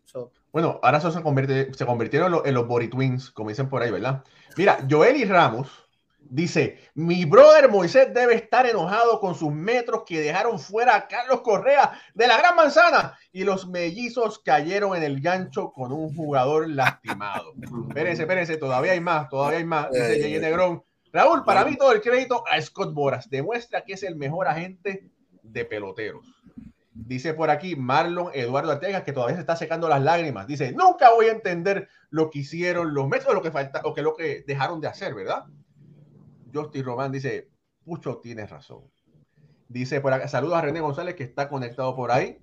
Bueno, ahora eso se, convierte, se convirtieron en los, Body Twins, como dicen por ahí, ¿verdad? Mira, Joel y Ramos dice, mi brother Moisés debe estar enojado con sus metros que dejaron fuera a Carlos Correa de la Gran Manzana y los mellizos cayeron en el gancho con un jugador lastimado. espérense, espérense, todavía hay más, todavía hay más, dice J. Negrón. Raúl, para mí todo el crédito a Scott Boras. Demuestra que es el mejor agente de peloteros. Dice por aquí Marlon Eduardo Artegas que todavía se está secando las lágrimas. Dice, nunca voy a entender lo que hicieron los Mets o lo que falta, o que lo que dejaron de hacer, ¿verdad? Justin Román dice, Pucho, tienes razón. Dice por acá, saludos a René González que está conectado por ahí.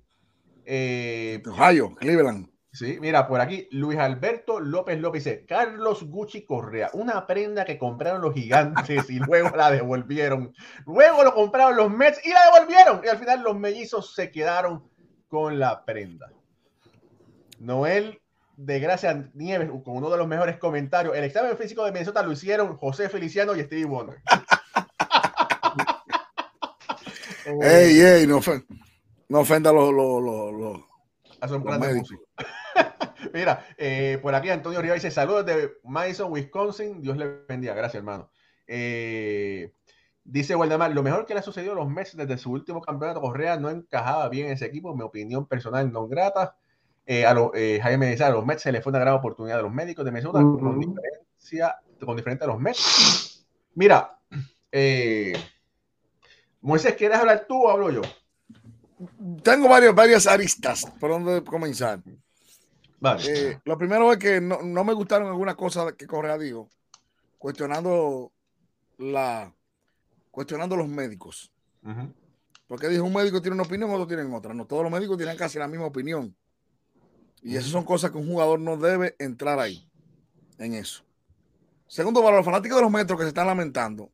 Eh, Ohio, Cleveland. Sí, mira, por aquí Luis Alberto López López dice, Carlos Gucci Correa, una prenda que compraron los gigantes y luego la devolvieron. Luego lo compraron los Mets y la devolvieron. Y al final los mellizos se quedaron con la prenda. Noel de Gracia Nieves, con uno de los mejores comentarios. El examen físico de Minnesota lo hicieron José Feliciano y Stevie Wonder. ey, ey, no, ofenda a los, los, médicos. Mira, eh, por aquí Antonio Rivera dice saludos de Madison, Wisconsin. Dios le bendiga. Gracias, hermano. Eh, dice Waldemar, lo mejor que le ha sucedido a los meses desde su último campeonato, Correa no encajaba bien en ese equipo. Mi opinión personal no grata. Eh, a Jaime dice, a los Mets se le fue una gran oportunidad a los médicos de Minnesota con diferencia, con diferente a los Mets. Mira, Moisés, ¿quieres hablar tú o hablo yo? Tengo varias, varias aristas por dónde comenzar. Eh, lo primero es que no, me gustaron algunas cosas que Correa dijo, cuestionando la cuestionando los médicos. Porque dijo un médico tiene una opinión, otro tienen otra. No, todos los médicos tienen casi la misma opinión. Y esas son cosas que un jugador no debe entrar ahí, en eso. Segundo, para los fanáticos de los metros que se están lamentando,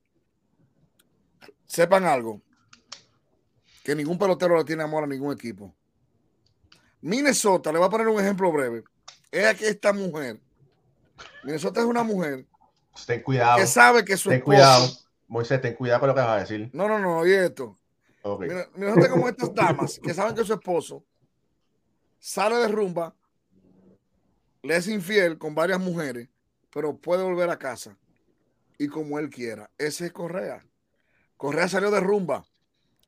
sepan algo, que ningún pelotero le tiene amor a ningún equipo. Minnesota, le voy a poner un ejemplo breve. Es que esta mujer, Minnesota es una mujer ten cuidado, que sabe que su ten cuidado, Moisés, ten cuidado con lo que vas a decir. No, no, no, oye esto. Minnesota como estas damas que saben que su esposo sale de rumba, le es infiel con varias mujeres, pero puede volver a casa y como él quiera. Ese es Correa. Correa salió de rumba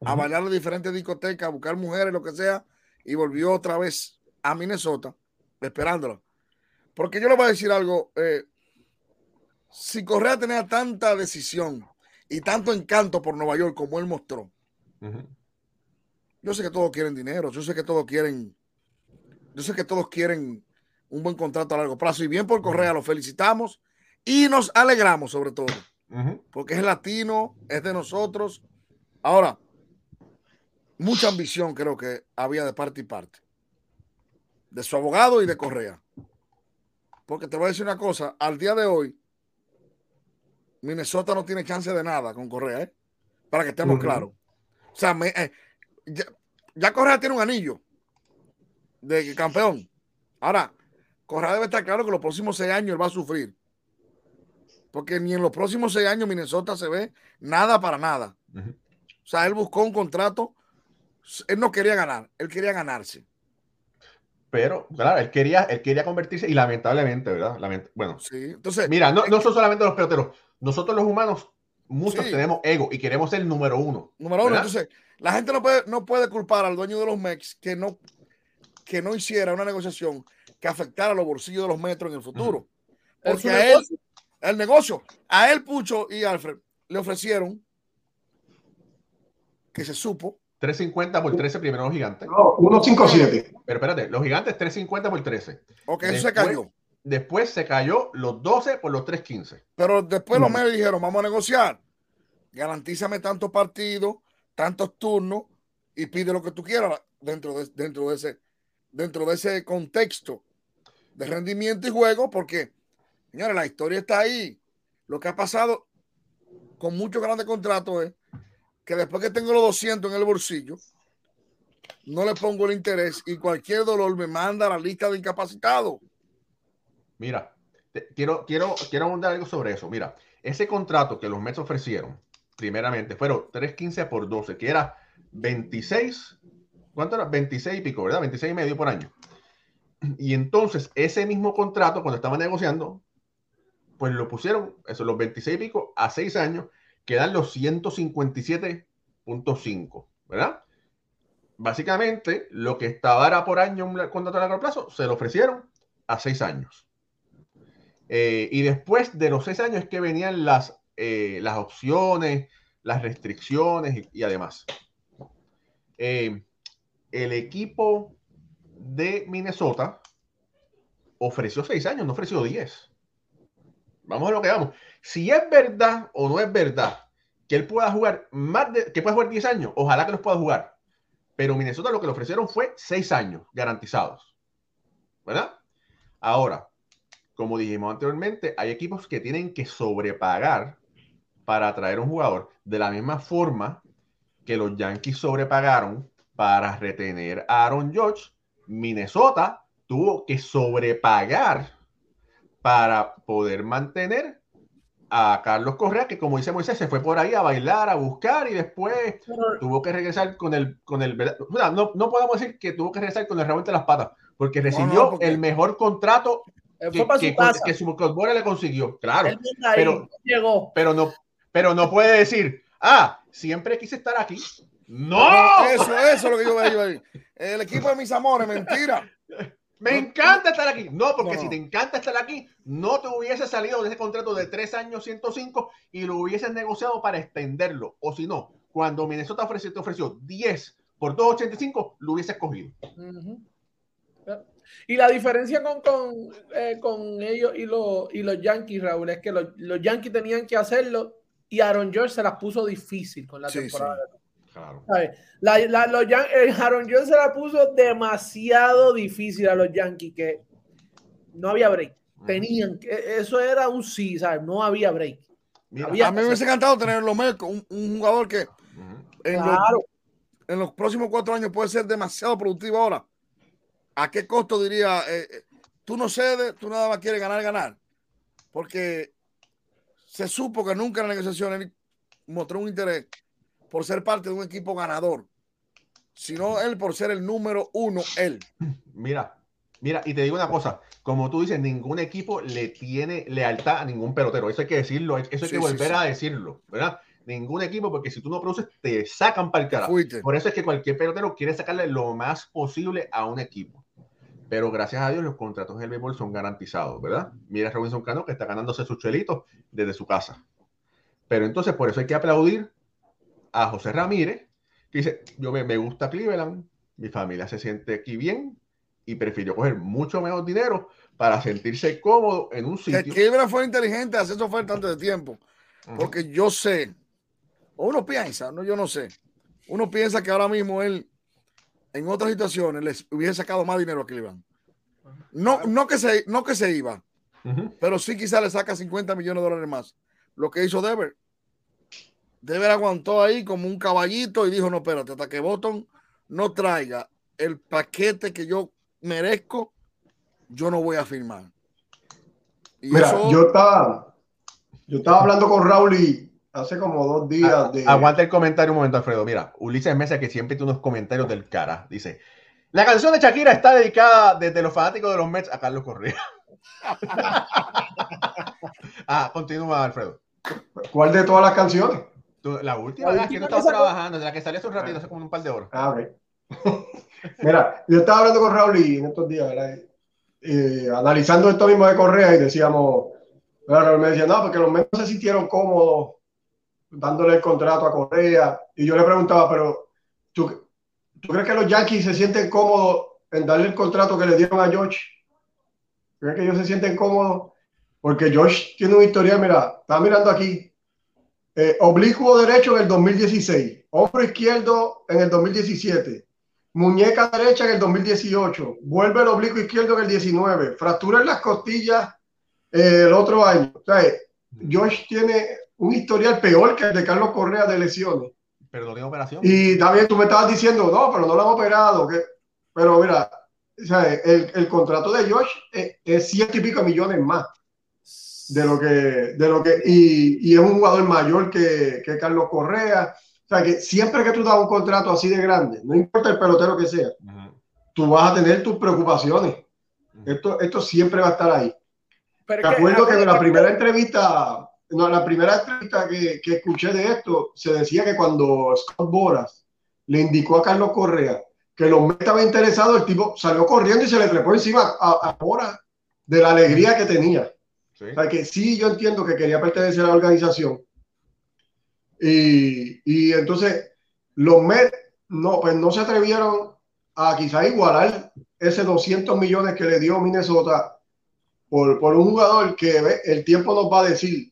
a bailar en diferentes discotecas, a buscar mujeres, lo que sea, y volvió otra vez a Minnesota esperándolo. Porque yo le voy a decir algo. Eh, si Correa tenía tanta decisión y tanto encanto por Nueva York como él mostró, yo sé que todos quieren dinero, yo sé que todos quieren, yo sé que todos quieren un buen contrato a largo plazo y bien por Correa, lo felicitamos y nos alegramos sobre todo, porque es latino, es de nosotros. Ahora, mucha ambición creo que había de parte y parte. De su abogado y de Correa. Porque te voy a decir una cosa, al día de hoy, Minnesota no tiene chance de nada con Correa. ¿eh? para que estemos claros. O sea, eh, ya, ya, Correa tiene un anillo de campeón. Ahora, Correa debe estar claro que los próximos seis años él va a sufrir. Porque ni en los próximos seis años Minnesota se ve nada para nada. O sea, él buscó un contrato. Él no quería ganar, él quería ganarse. Pero, claro, él quería, él quería convertirse y lamentablemente, ¿verdad? bueno, sí, entonces. Mira, no, no son solamente los peloteros. Nosotros los humanos, muchos tenemos ego y queremos ser el número uno. Número uno. Entonces, la gente no puede, no puede culpar al dueño de los Mex que no, que no hiciera una negociación que afectara los bolsillos de los metros en el futuro. Porque a él, el negocio, a él, Pucho y Alfred le ofrecieron que se supo 350 por 13 primero los gigantes. No, 157. Pero espérate, los gigantes 350 por 13. Ok, eso se cayó. Después se cayó los 12 por los 315. Pero después los medios dijeron, vamos a negociar. Garantízame tantos partidos, tantos turnos y pide lo que tú quieras dentro de, dentro de, ese, dentro de ese contexto de rendimiento y juego, porque, señores, la historia está ahí. Lo que ha pasado con muchos grandes contratos es que después que tengo los 200 en el bolsillo, no le pongo el interés y cualquier dolor me manda a la lista de incapacitados. Mira, quiero, quiero, quiero abundar algo sobre eso. Mira, ese contrato que los Mets ofrecieron, primeramente, fueron 3.15 por 12, que era 26, ¿cuánto era? 26 y pico, ¿verdad? 26 y medio por año. Y entonces, ese mismo contrato, cuando estaban negociando, pues lo pusieron, eso, los 26 y pico a 6 años, quedan los 157.5, ¿verdad? Básicamente, lo que estaba era por año un contrato a largo plazo, se lo ofrecieron a seis años. Eh, y después de los seis años es que venían las, eh, las opciones, las restricciones y, además. Eh, el equipo de Minnesota ofreció seis años, no ofreció diez. Vamos a lo que vamos. Si es verdad o no es verdad que él pueda jugar más de, que pueda jugar 10 años, ojalá que los pueda jugar. Pero Minnesota lo que le ofrecieron fue 6 años garantizados. ¿Verdad? Ahora, como dijimos anteriormente, hay equipos que tienen que sobrepagar para atraer un jugador de la misma forma que los Yankees sobrepagaron para retener a Aaron George. Minnesota tuvo que sobrepagar para poder mantener a Carlos Correa, que como dice Moisés, se fue por ahí a bailar, a buscar y después tuvo que regresar con el, con el, no, no podemos decir que tuvo que regresar con el rabo entre las patas, porque recibió el mejor contrato que, que, que, su le consiguió, claro, pero, llegó. pero no, pero no puede decir, ah, siempre quise estar aquí. No, eso, eso es lo que yo veo ahí. El equipo de mis amores, mentira. Me encanta estar aquí. No, porque si te encanta estar aquí, no te hubiese salido de ese contrato de tres años 105 y lo hubieses negociado para extenderlo. O si no, cuando Minnesota ofreció, te ofreció 10 por 2.85, lo hubieses cogido. Y la diferencia con, con, eh, con ellos y los, y los Yankees, Raúl, es que los, los, Yankees tenían que hacerlo y Aaron George se las puso difícil con la temporada. La, la, los el Aaron Jones se la puso demasiado difícil a los Yankees que no había break. Tenían que, eso era un sí, ¿sabes? No había break. a mí me hubiese encantado tener un, un jugador que en, los, en, los, próximos cuatro años puede ser demasiado productivo ahora. ¿A qué costo diría? Eh, eh, tú no cedes, tú nada más quieres ganar, ganar. Porque se supo que nunca en la negociación él mostró un interés por ser parte de un equipo ganador, sino él por ser el número uno, él. Mira, mira, y te digo una cosa, como tú dices, ningún equipo le tiene lealtad a ningún pelotero, eso hay que decirlo, eso hay que volver a decirlo, ¿verdad? Ningún equipo, porque si tú no produces, te sacan para el carajo. Por eso es que cualquier pelotero quiere sacarle lo más posible a un equipo. Pero gracias a Dios los contratos del béisbol son garantizados, ¿verdad? Mira a Robinson Cano que está ganándose sus chelitos desde su casa. Pero entonces por eso hay que aplaudir a José Ramírez, que dice, yo me, gusta Cleveland, mi familia se siente aquí bien y prefirió coger mucho menos dinero para sentirse cómodo en un sitio. Que Cleveland fue inteligente hacer esa oferta antes de tiempo, porque yo sé, o uno piensa, no, yo no sé, uno piensa que ahora mismo él, en otras situaciones, les hubiese sacado más dinero a Cleveland. No, no, que, se, no que se iba, pero sí quizá le saca 50 millones de dólares más. Lo que hizo Dever Deber aguantó ahí como un caballito y dijo, no, espérate, hasta que Boston no traiga el paquete que yo merezco, yo no voy a firmar. Mira, yo estaba, yo estaba hablando con Raúl y hace como dos días de... Aguanta el comentario un momento, Alfredo. Mira, Ulises Mesa, que siempre tiene unos comentarios del cara, dice, la canción de Shakira está dedicada desde los fanáticos de los Mets a Carlos Correa. ah, continúa, Alfredo. ¿Cuál de todas las canciones? La última, la, que no estás trabajando, la que salió hace un ratito, hace como un par de horas. Ah, ok. Mira, yo estaba hablando con Raúl y en estos días, eh, analizando esto mismo de Correa y decíamos, Raúl me decía, no, porque los Mets se sintieron cómodos dándole el contrato a Correa. Y yo le preguntaba, pero ¿tú, ¿tú crees que los Yankees se sienten cómodos en darle el contrato que le dieron a George? ¿Crees que ellos se sienten cómodos? Porque George tiene una historia, mira, estaba mirando aquí, eh, oblicuo derecho en el 2016, hombro izquierdo en el 2017, muñeca derecha en el 2018, vuelve el oblicuo izquierdo en el 19, fractura en las costillas eh, el otro año. O sea, Josh tiene un historial peor que el de Carlos Correa de lesiones. Pero no operación. Y también tú me estabas diciendo, no, pero no lo han operado. Que... Pero mira, o sea, el, el, contrato de Josh es, es ciento y pico millones más de lo que, de lo que, y, y es un jugador mayor que, que, Carlos Correa. O sea, que siempre que tú das un contrato así de grande, no importa el pelotero que sea, tú vas a tener tus preocupaciones. esto, esto siempre va a estar ahí. Pero Te acuerdo que, en la primera entrevista, no, la primera entrevista que, que, escuché de esto, se decía que cuando Scott Boras le indicó a Carlos Correa que los Mets estaban interesados, el tipo salió corriendo y se le trepó encima a, a Boras de la alegría que tenía. Sí. Que sí, yo entiendo que quería pertenecer a la organización. Y, y entonces los Mets no, pues no se atrevieron a quizá igualar ese 200 millones que le dio Minnesota por, por, un jugador que el tiempo nos va a decir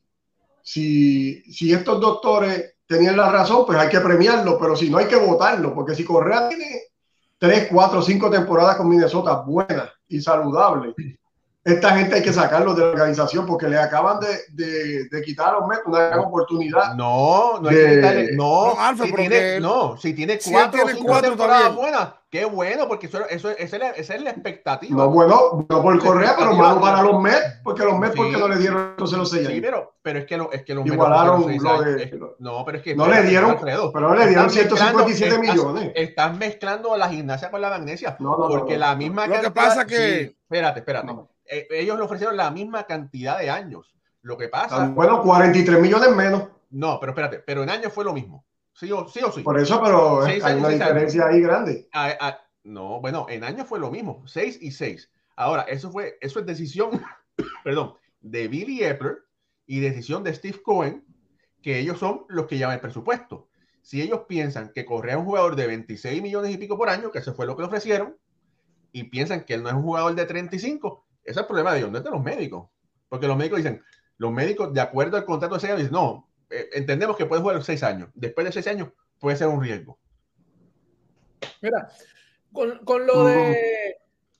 si, si estos doctores tenían la razón, pues hay que premiarlo, pero si no hay que votarlo, porque si Correa tiene 3, 4, 5 temporadas con Minnesota buenas y saludables, esta gente hay que sacarlo de la organización porque le acaban de, de, de quitar a los Mets una gran oportunidad. No, no hay que quitarle. No, no, Alfa, si tiene, no, si tiene cuatro, si tiene cuatro temporadas buenas, qué bueno, porque eso, eso, esa, es, es la expectativa. No, bueno, no por Correa, pero malo para los Mets, porque los Mets, sí. porque no le dieron entonces los seis Sí, pero, pero es que, lo, es que los Igualaron Mets lo de, es, no, pero es que no le dieron, Alfredo, pero le dieron 157 estás, millones. Estás mezclando la gimnasia con la magnesia, no, no, porque la misma Lo que pasa que... Espérate, espérate eh, ellos le ofrecieron la misma cantidad de años. Lo que pasa. Bueno, 43 millones menos. No, pero espérate, pero en años fue lo mismo. Sí o sí. O sí. Por eso, pero seis hay una diferencia años. ahí grande. A, a, no, bueno, en años fue lo mismo, 6 y 6. Ahora, eso fue, eso es decisión, perdón, de Billy Epler y decisión de Steve Cohen, que ellos son los que llevan el presupuesto. Si ellos piensan que Correa un jugador de 26 millones y pico por año, que eso fue lo que le ofrecieron, y piensan que él no es un jugador de 35, ese es el problema de ellos, no es de los médicos. Porque los médicos dicen, los médicos, de acuerdo al contrato de seis años, dicen, no, eh, entendemos que puede jugar seis años. Después de seis años puede ser un riesgo. Mira, con, con lo de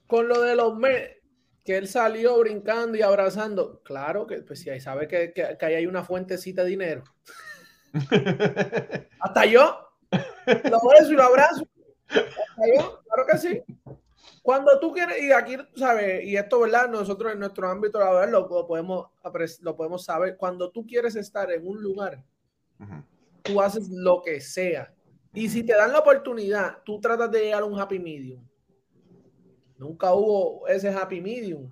con lo de los médicos, que él salió brincando y abrazando, claro que pues si ahí sabe que, que, que ahí hay una fuentecita de dinero. Hasta yo lo beso y lo abrazo. Hasta yo, claro que sí. Cuando tú quieres, y aquí, ¿sabes? Y esto, ¿verdad? Nosotros en nuestro ámbito laboral lo, podemos, lo podemos saber. Cuando tú quieres estar en un lugar, -huh. tú haces lo que sea. Y si te dan la oportunidad, tú tratas de llegar a un happy medium. Nunca hubo ese happy medium.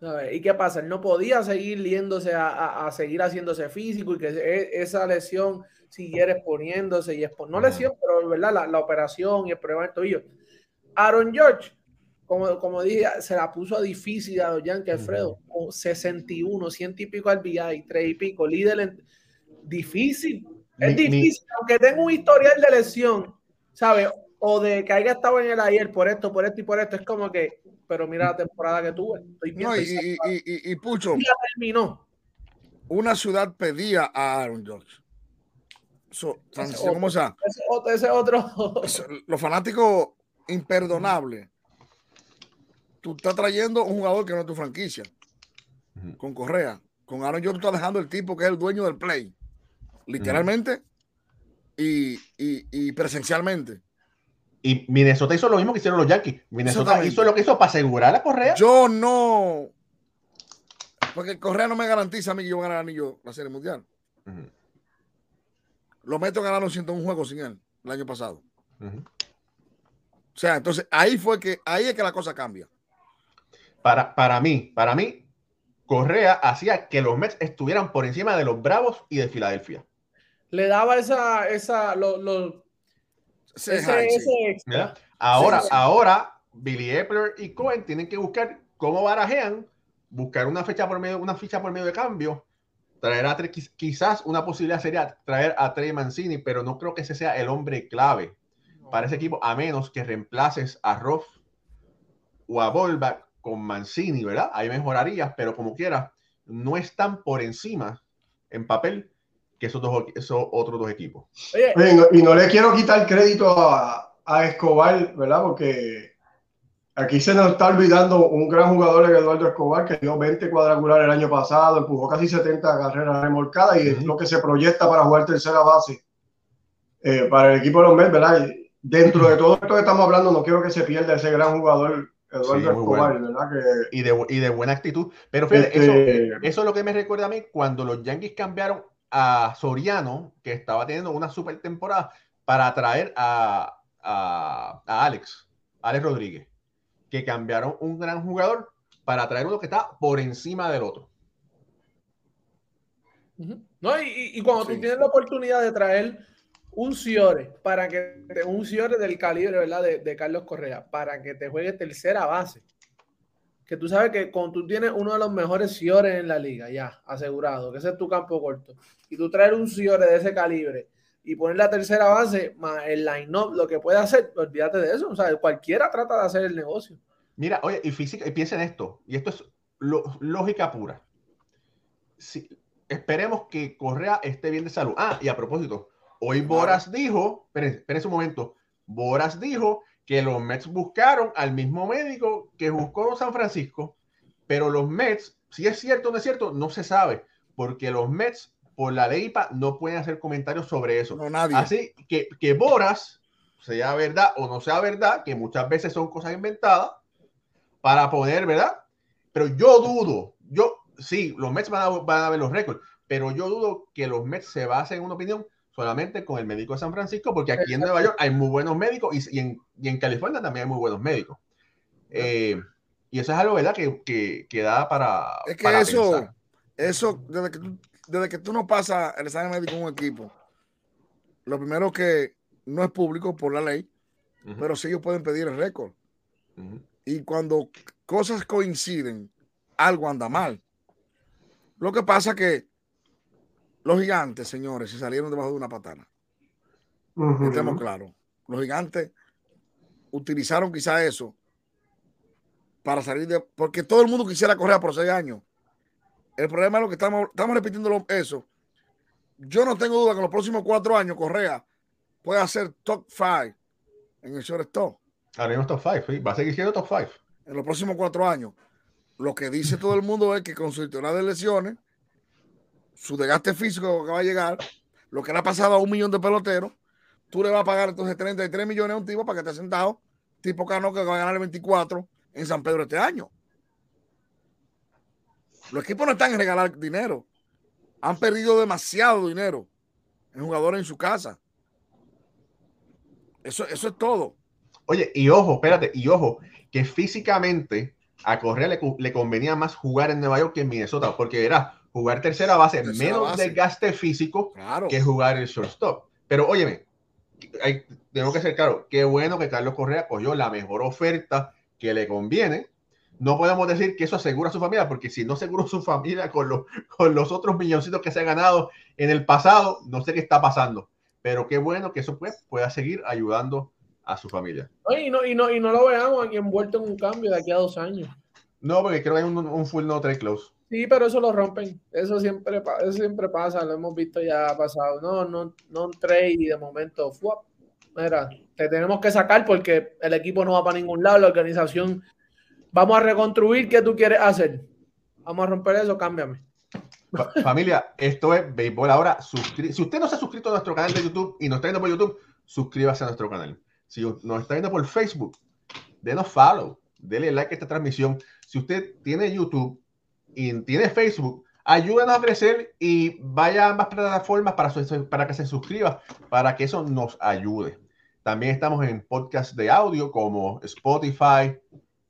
¿sabes? ¿Y qué pasa? Él no podía seguir liéndose a, a, a, seguir haciéndose físico y que e, esa lesión siguiera exponiéndose y expon... no lesión, pero ¿verdad? La, la operación y el problema del tobillo Aaron George, como, como dije, se la puso difícil a los Yankees, Alfredo, con 61, 100 y pico al BI, 3 y pico, líder en... difícil. Es ni, difícil, ni... aunque tenga un historial de lesión, ¿sabes? O de que haya estado en el ayer por esto, por esto y por esto, es como que, pero mira la temporada que tuve. Estoy bien no, y, y, y, Pucho, ya terminó. Una ciudad pedía a Aaron George. So, ese ¿Cómo otro, ese, ese otro. Los fanáticos imperdonable. Tú estás trayendo un jugador que no es tu franquicia. Uh -huh. Con Correa. Con Aaron George estás dejando el tipo que es el dueño del play. literalmente y, y, y presencialmente. Y Minnesota hizo lo mismo que hicieron los Yankees. Minnesota hizo lo que hizo para asegurar la correa. Yo no. Porque Correa no me garantiza a mí que yo a ganar el anillo la Serie Mundial. Ujú, Los Mets ganaron 101 juegos sin él el año pasado. O sea, entonces ahí fue que, ahí es que la cosa cambia. Para, para mí, para mí, Correa hacía que los Mets estuvieran por encima de los Bravos y de Filadelfia. Le daba esa, esa, lo. Ahora, Sí, sí. ahora, Billy Epler y Cohen tienen que buscar cómo barajean, buscar una fecha por medio, una ficha por medio de cambio, traer a quizás una posibilidad sería traer a Trey Mancini, pero no creo que ese sea el hombre clave para ese equipo, a menos que reemplaces a Roth o a Volbach con Mancini, ¿verdad? Ahí mejorarías, pero como quiera, no están por encima en papel que esos, dos, esos otros dos equipos. Oye, no- y no le quiero quitar crédito a, a Escobar, ¿verdad? Porque aquí se nos está olvidando un gran jugador, Eduardo Escobar, que dio 20 cuadrangulares el año pasado, empujó casi 70 carreras remolcadas y es Ujú. lo que se proyecta para jugar tercera base eh, para el equipo de los Mets, ¿verdad? Dentro de todo esto que estamos hablando, no quiero que se pierda ese gran jugador, Eduardo Sí, Escobar, ¿verdad? Que, Y de, y de buena actitud. Pero fíjate, este, eso, Eso es lo que me recuerda a mí cuando los Yankees cambiaron a Soriano, que estaba teniendo una super temporada, para traer a, a, a Alex, Alex Rodríguez, que cambiaron un gran jugador para traer uno que está por encima del otro. No, y, y- y cuando Sí. tú tienes la oportunidad de traer un Ciore para que te- un Ciore del calibre, ¿verdad? De, Carlos Correa, para que te juegue tercera base. Que tú sabes que cuando tú tienes uno de los mejores Ciores en la liga, ya, asegurado, que ese es tu campo corto, y tú traer un Ciore de ese calibre y poner la tercera base, más el line-up, lo que puede hacer, olvídate de eso. O sea, cualquiera trata de hacer el negocio. Mira, oye, y física, y piensa en esto, y esto es lógica pura. Si, esperemos que Correa esté bien de salud. Ah, y a propósito, hoy. Boras dijo, espérense, espérense un momento, Boras dijo que los Mets buscaron al mismo médico que buscó San Francisco, pero los Mets, si es cierto o no es cierto, no se sabe, porque los Mets, por la ley IPA, no pueden hacer comentarios sobre eso. No, nadie. Así que, que Boras, sea verdad o no sea verdad, que muchas veces son cosas inventadas para poner, ¿verdad? Pero yo dudo, yo, sí, los Mets van a, van a ver los récords, pero yo dudo que los Mets se basen en una opinión solamente con el médico de San Francisco, porque aquí en Nueva York hay muy buenos médicos y, y en, y en California también hay muy buenos médicos. Eh, y eso es algo, ¿verdad? Que, que, que da para. Es que para eso, pensar. eso, desde que, tú, desde que tú no pasas el examen médico en un equipo, lo primero que no es público por la ley, pero sí ellos pueden pedir el récord. ujú. Y cuando cosas coinciden, algo anda mal. Lo que pasa que los gigantes, señores, se salieron debajo de una patana. ujú. Estemos claros. Los gigantes utilizaron quizá eso para salir de. Porque todo el mundo quisiera correr por seis años. El problema es lo que estamos, estamos repitiendo lo- eso. Yo no tengo duda que en los próximos cuatro años Correa pueda ser top five en el shortstop. Ahora es top 5, sí, va a seguir siendo top 5. En los próximos cuatro años. Lo que dice todo el mundo es que con su historial de lesiones, su desgaste físico que va a llegar, lo que le ha pasado a un millón de peloteros, tú le vas a pagar entonces 33 millones a un tipo para que esté sentado, tipo Cano que va a ganar el 24 en San Pedro este año. Los equipos no están en regalar dinero. Han perdido demasiado dinero en jugadores en su casa. Eso, eso es todo. Oye, y ojo, espérate, y ojo, que físicamente a Correa le, le convenía más jugar en Nueva York que en Minnesota, porque era jugar tercera base, Tercera menos base. desgaste físico Claro. que jugar el shortstop. Pero óyeme, hay, tengo que ser claro, qué bueno que Carlos Correa cogió la mejor oferta que le conviene. No podemos decir que eso asegura a su familia, porque si no aseguró su familia con los, con los otros milloncitos que se ha ganado en el pasado, no sé qué está pasando. Pero qué bueno que eso pues, pueda seguir ayudando a su familia. No, Y no, y, no, y no lo veamos aquí envuelto en un cambio de aquí a dos años. No, porque creo que hay un, un full no trade close. Sí, pero eso lo rompen. Eso siempre, eso siempre pasa, lo hemos visto ya pasado. No, no, no trade y de momento, ¡fuap! mira, te tenemos que sacar porque el equipo no va para ningún lado, la organización. Vamos a reconstruir, ¿qué tú quieres hacer? Vamos a romper eso, cámbiame. familia, esto es Béisbol Ahora. Si usted no se ha suscrito a nuestro canal de YouTube y nos está viendo por YouTube, suscríbase a nuestro canal. Si nos está viendo por Facebook, denos follow, denle like a esta transmisión. Si usted tiene YouTube y tiene Facebook, ayúdanos a crecer y vaya a ambas plataformas para, para que se suscriba, para que eso nos ayude. También estamos en podcast de audio como Spotify,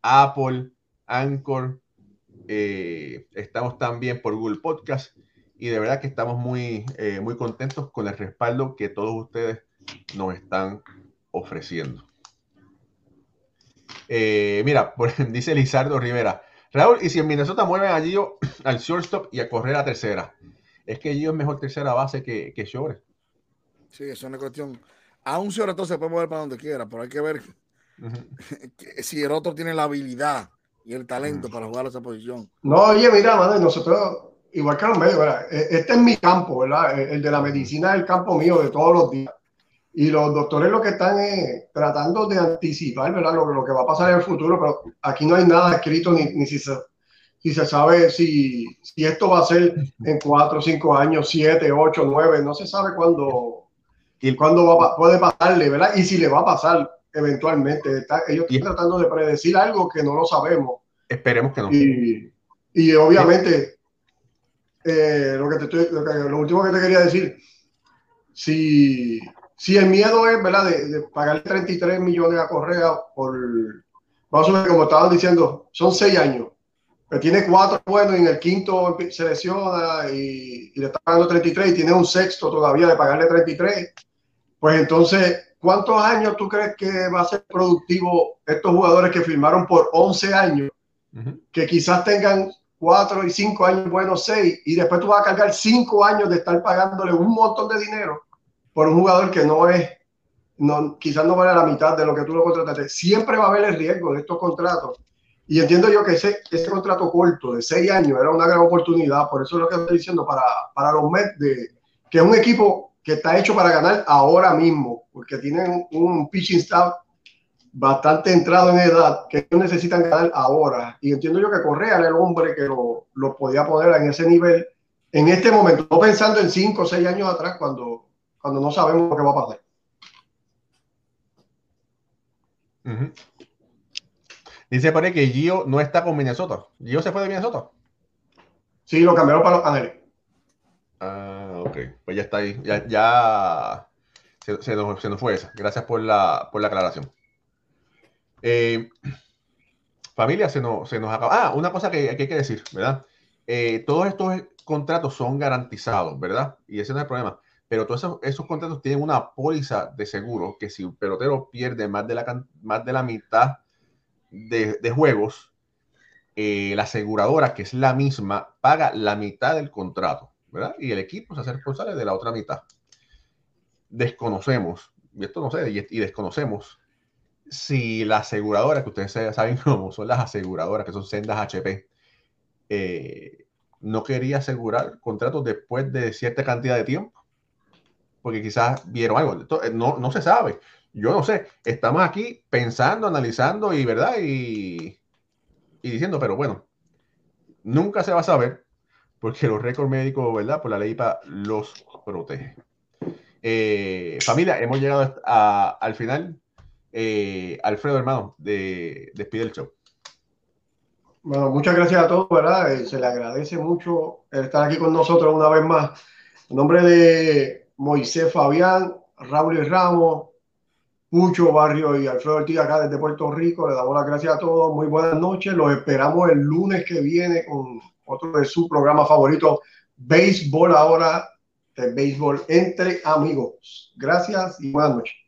Apple, Anchor. Eh, estamos también por Google Podcast y de verdad que estamos muy, eh, muy contentos con el respaldo que todos ustedes nos están ofreciendo. Eh, mira, dice Lizardo Rivera, Raúl, y si en Minnesota mueven a Gio al shortstop y a correr a tercera, es que Gio es mejor tercera base que, que Shore. Sí, es una cuestión. A un shortstop se puede mover para donde quiera, pero hay que ver si el otro tiene la habilidad y el talento para jugar a esa posición. No, oye, mira, madre, nosotros, igual que los medios, ¿verdad? E, este es mi campo, ¿verdad? El de la medicina es el campo mío de todos los días. Y los doctores lo que están es tratando de anticipar, ¿verdad? Lo, lo que va a pasar en el futuro, pero aquí no hay nada escrito ni, ni si, se, si se sabe si, si esto va a ser en cuatro, cinco años, siete, ocho, nueve, no se sabe cuándo, y cuándo va, puede pasarle, ¿verdad? Y si le va a pasar eventualmente. ellos están tratando de predecir algo que no lo sabemos. Esperemos que no. Y, y obviamente, eh, lo, que te estoy, lo, último que te quería decir, si, si el miedo es, ¿verdad?, de, de pagar 33 millones a Correa por, vamos a ver, como estaban diciendo, son seis años. Pero tiene cuatro buenos y en el quinto se lesiona y, y le está pagando 33 y tiene un sexto todavía de pagarle 33. Pues entonces ¿Cuántos años tú crees que va a ser productivo estos jugadores que firmaron por 11 años, que quizás tengan 4 y 5 años buenos, 6, y después tú vas a cargar 5 años de estar pagándole un montón de dinero por un jugador que no es, no, quizás no vale la mitad de lo que tú lo contrataste? Siempre va a haber el riesgo de estos contratos. Y entiendo yo que ese, ese contrato corto de 6 años era una gran oportunidad, por eso es lo que estoy diciendo para, para los Mets, de, que es un equipo que está hecho para ganar ahora mismo, porque tienen un pitching staff bastante entrado en edad que necesitan ganar ahora. Y entiendo yo que Correa era el hombre que lo, lo podía poner en ese nivel en este momento, no pensando en cinco o seis años atrás cuando, cuando no sabemos lo que va a pasar. Dice por que Gio no está con Minnesota. ¿Gio se fue de Minnesota? Sí, lo cambiaron para los Ángeles. Ah, ok. Pues ya está ahí. Ya, ya se, nos, fue esa. Gracias por la, por la aclaración. Eh, familia, se nos, se nos acaba. Ah, una cosa que, hay que decir, ¿verdad? Eh, todos estos contratos son garantizados, ¿verdad? Y ese no es el problema. Pero todos esos, contratos tienen una póliza de seguro que si un pelotero pierde más de la, más de la mitad de, de juegos, eh, la aseguradora, que es la misma, paga la mitad del contrato. Y el equipo se hace responsable de la otra mitad. Desconocemos, y esto no sé, y, desconocemos si la aseguradora, que ustedes saben cómo son las aseguradoras, que son sendas HP, eh, no quería asegurar contratos después de cierta cantidad de tiempo, porque quizás vieron algo. Eh, no, no se sabe. Yo no sé. Estamos aquí pensando, analizando y, ¿verdad? Y, y diciendo, pero bueno, nunca se va a saber porque los récords médicos, ¿verdad? Por la ley IPA los protege. Eh, familia, hemos llegado al final. Eh, Alfredo, hermano, de, despide el show. Bueno, muchas gracias a todos, ¿verdad? Eh, se le agradece mucho estar aquí con nosotros una vez más. En nombre de Moisés Fabián, Raúl Ramos, Pucho Barrio y Alfredo Ortiz acá desde Puerto Rico, le damos las gracias a todos. Muy buenas noches. Los esperamos el lunes que viene con otro de su programa favorito, Béisbol ahora, de béisbol entre amigos. Gracias y buenas noches.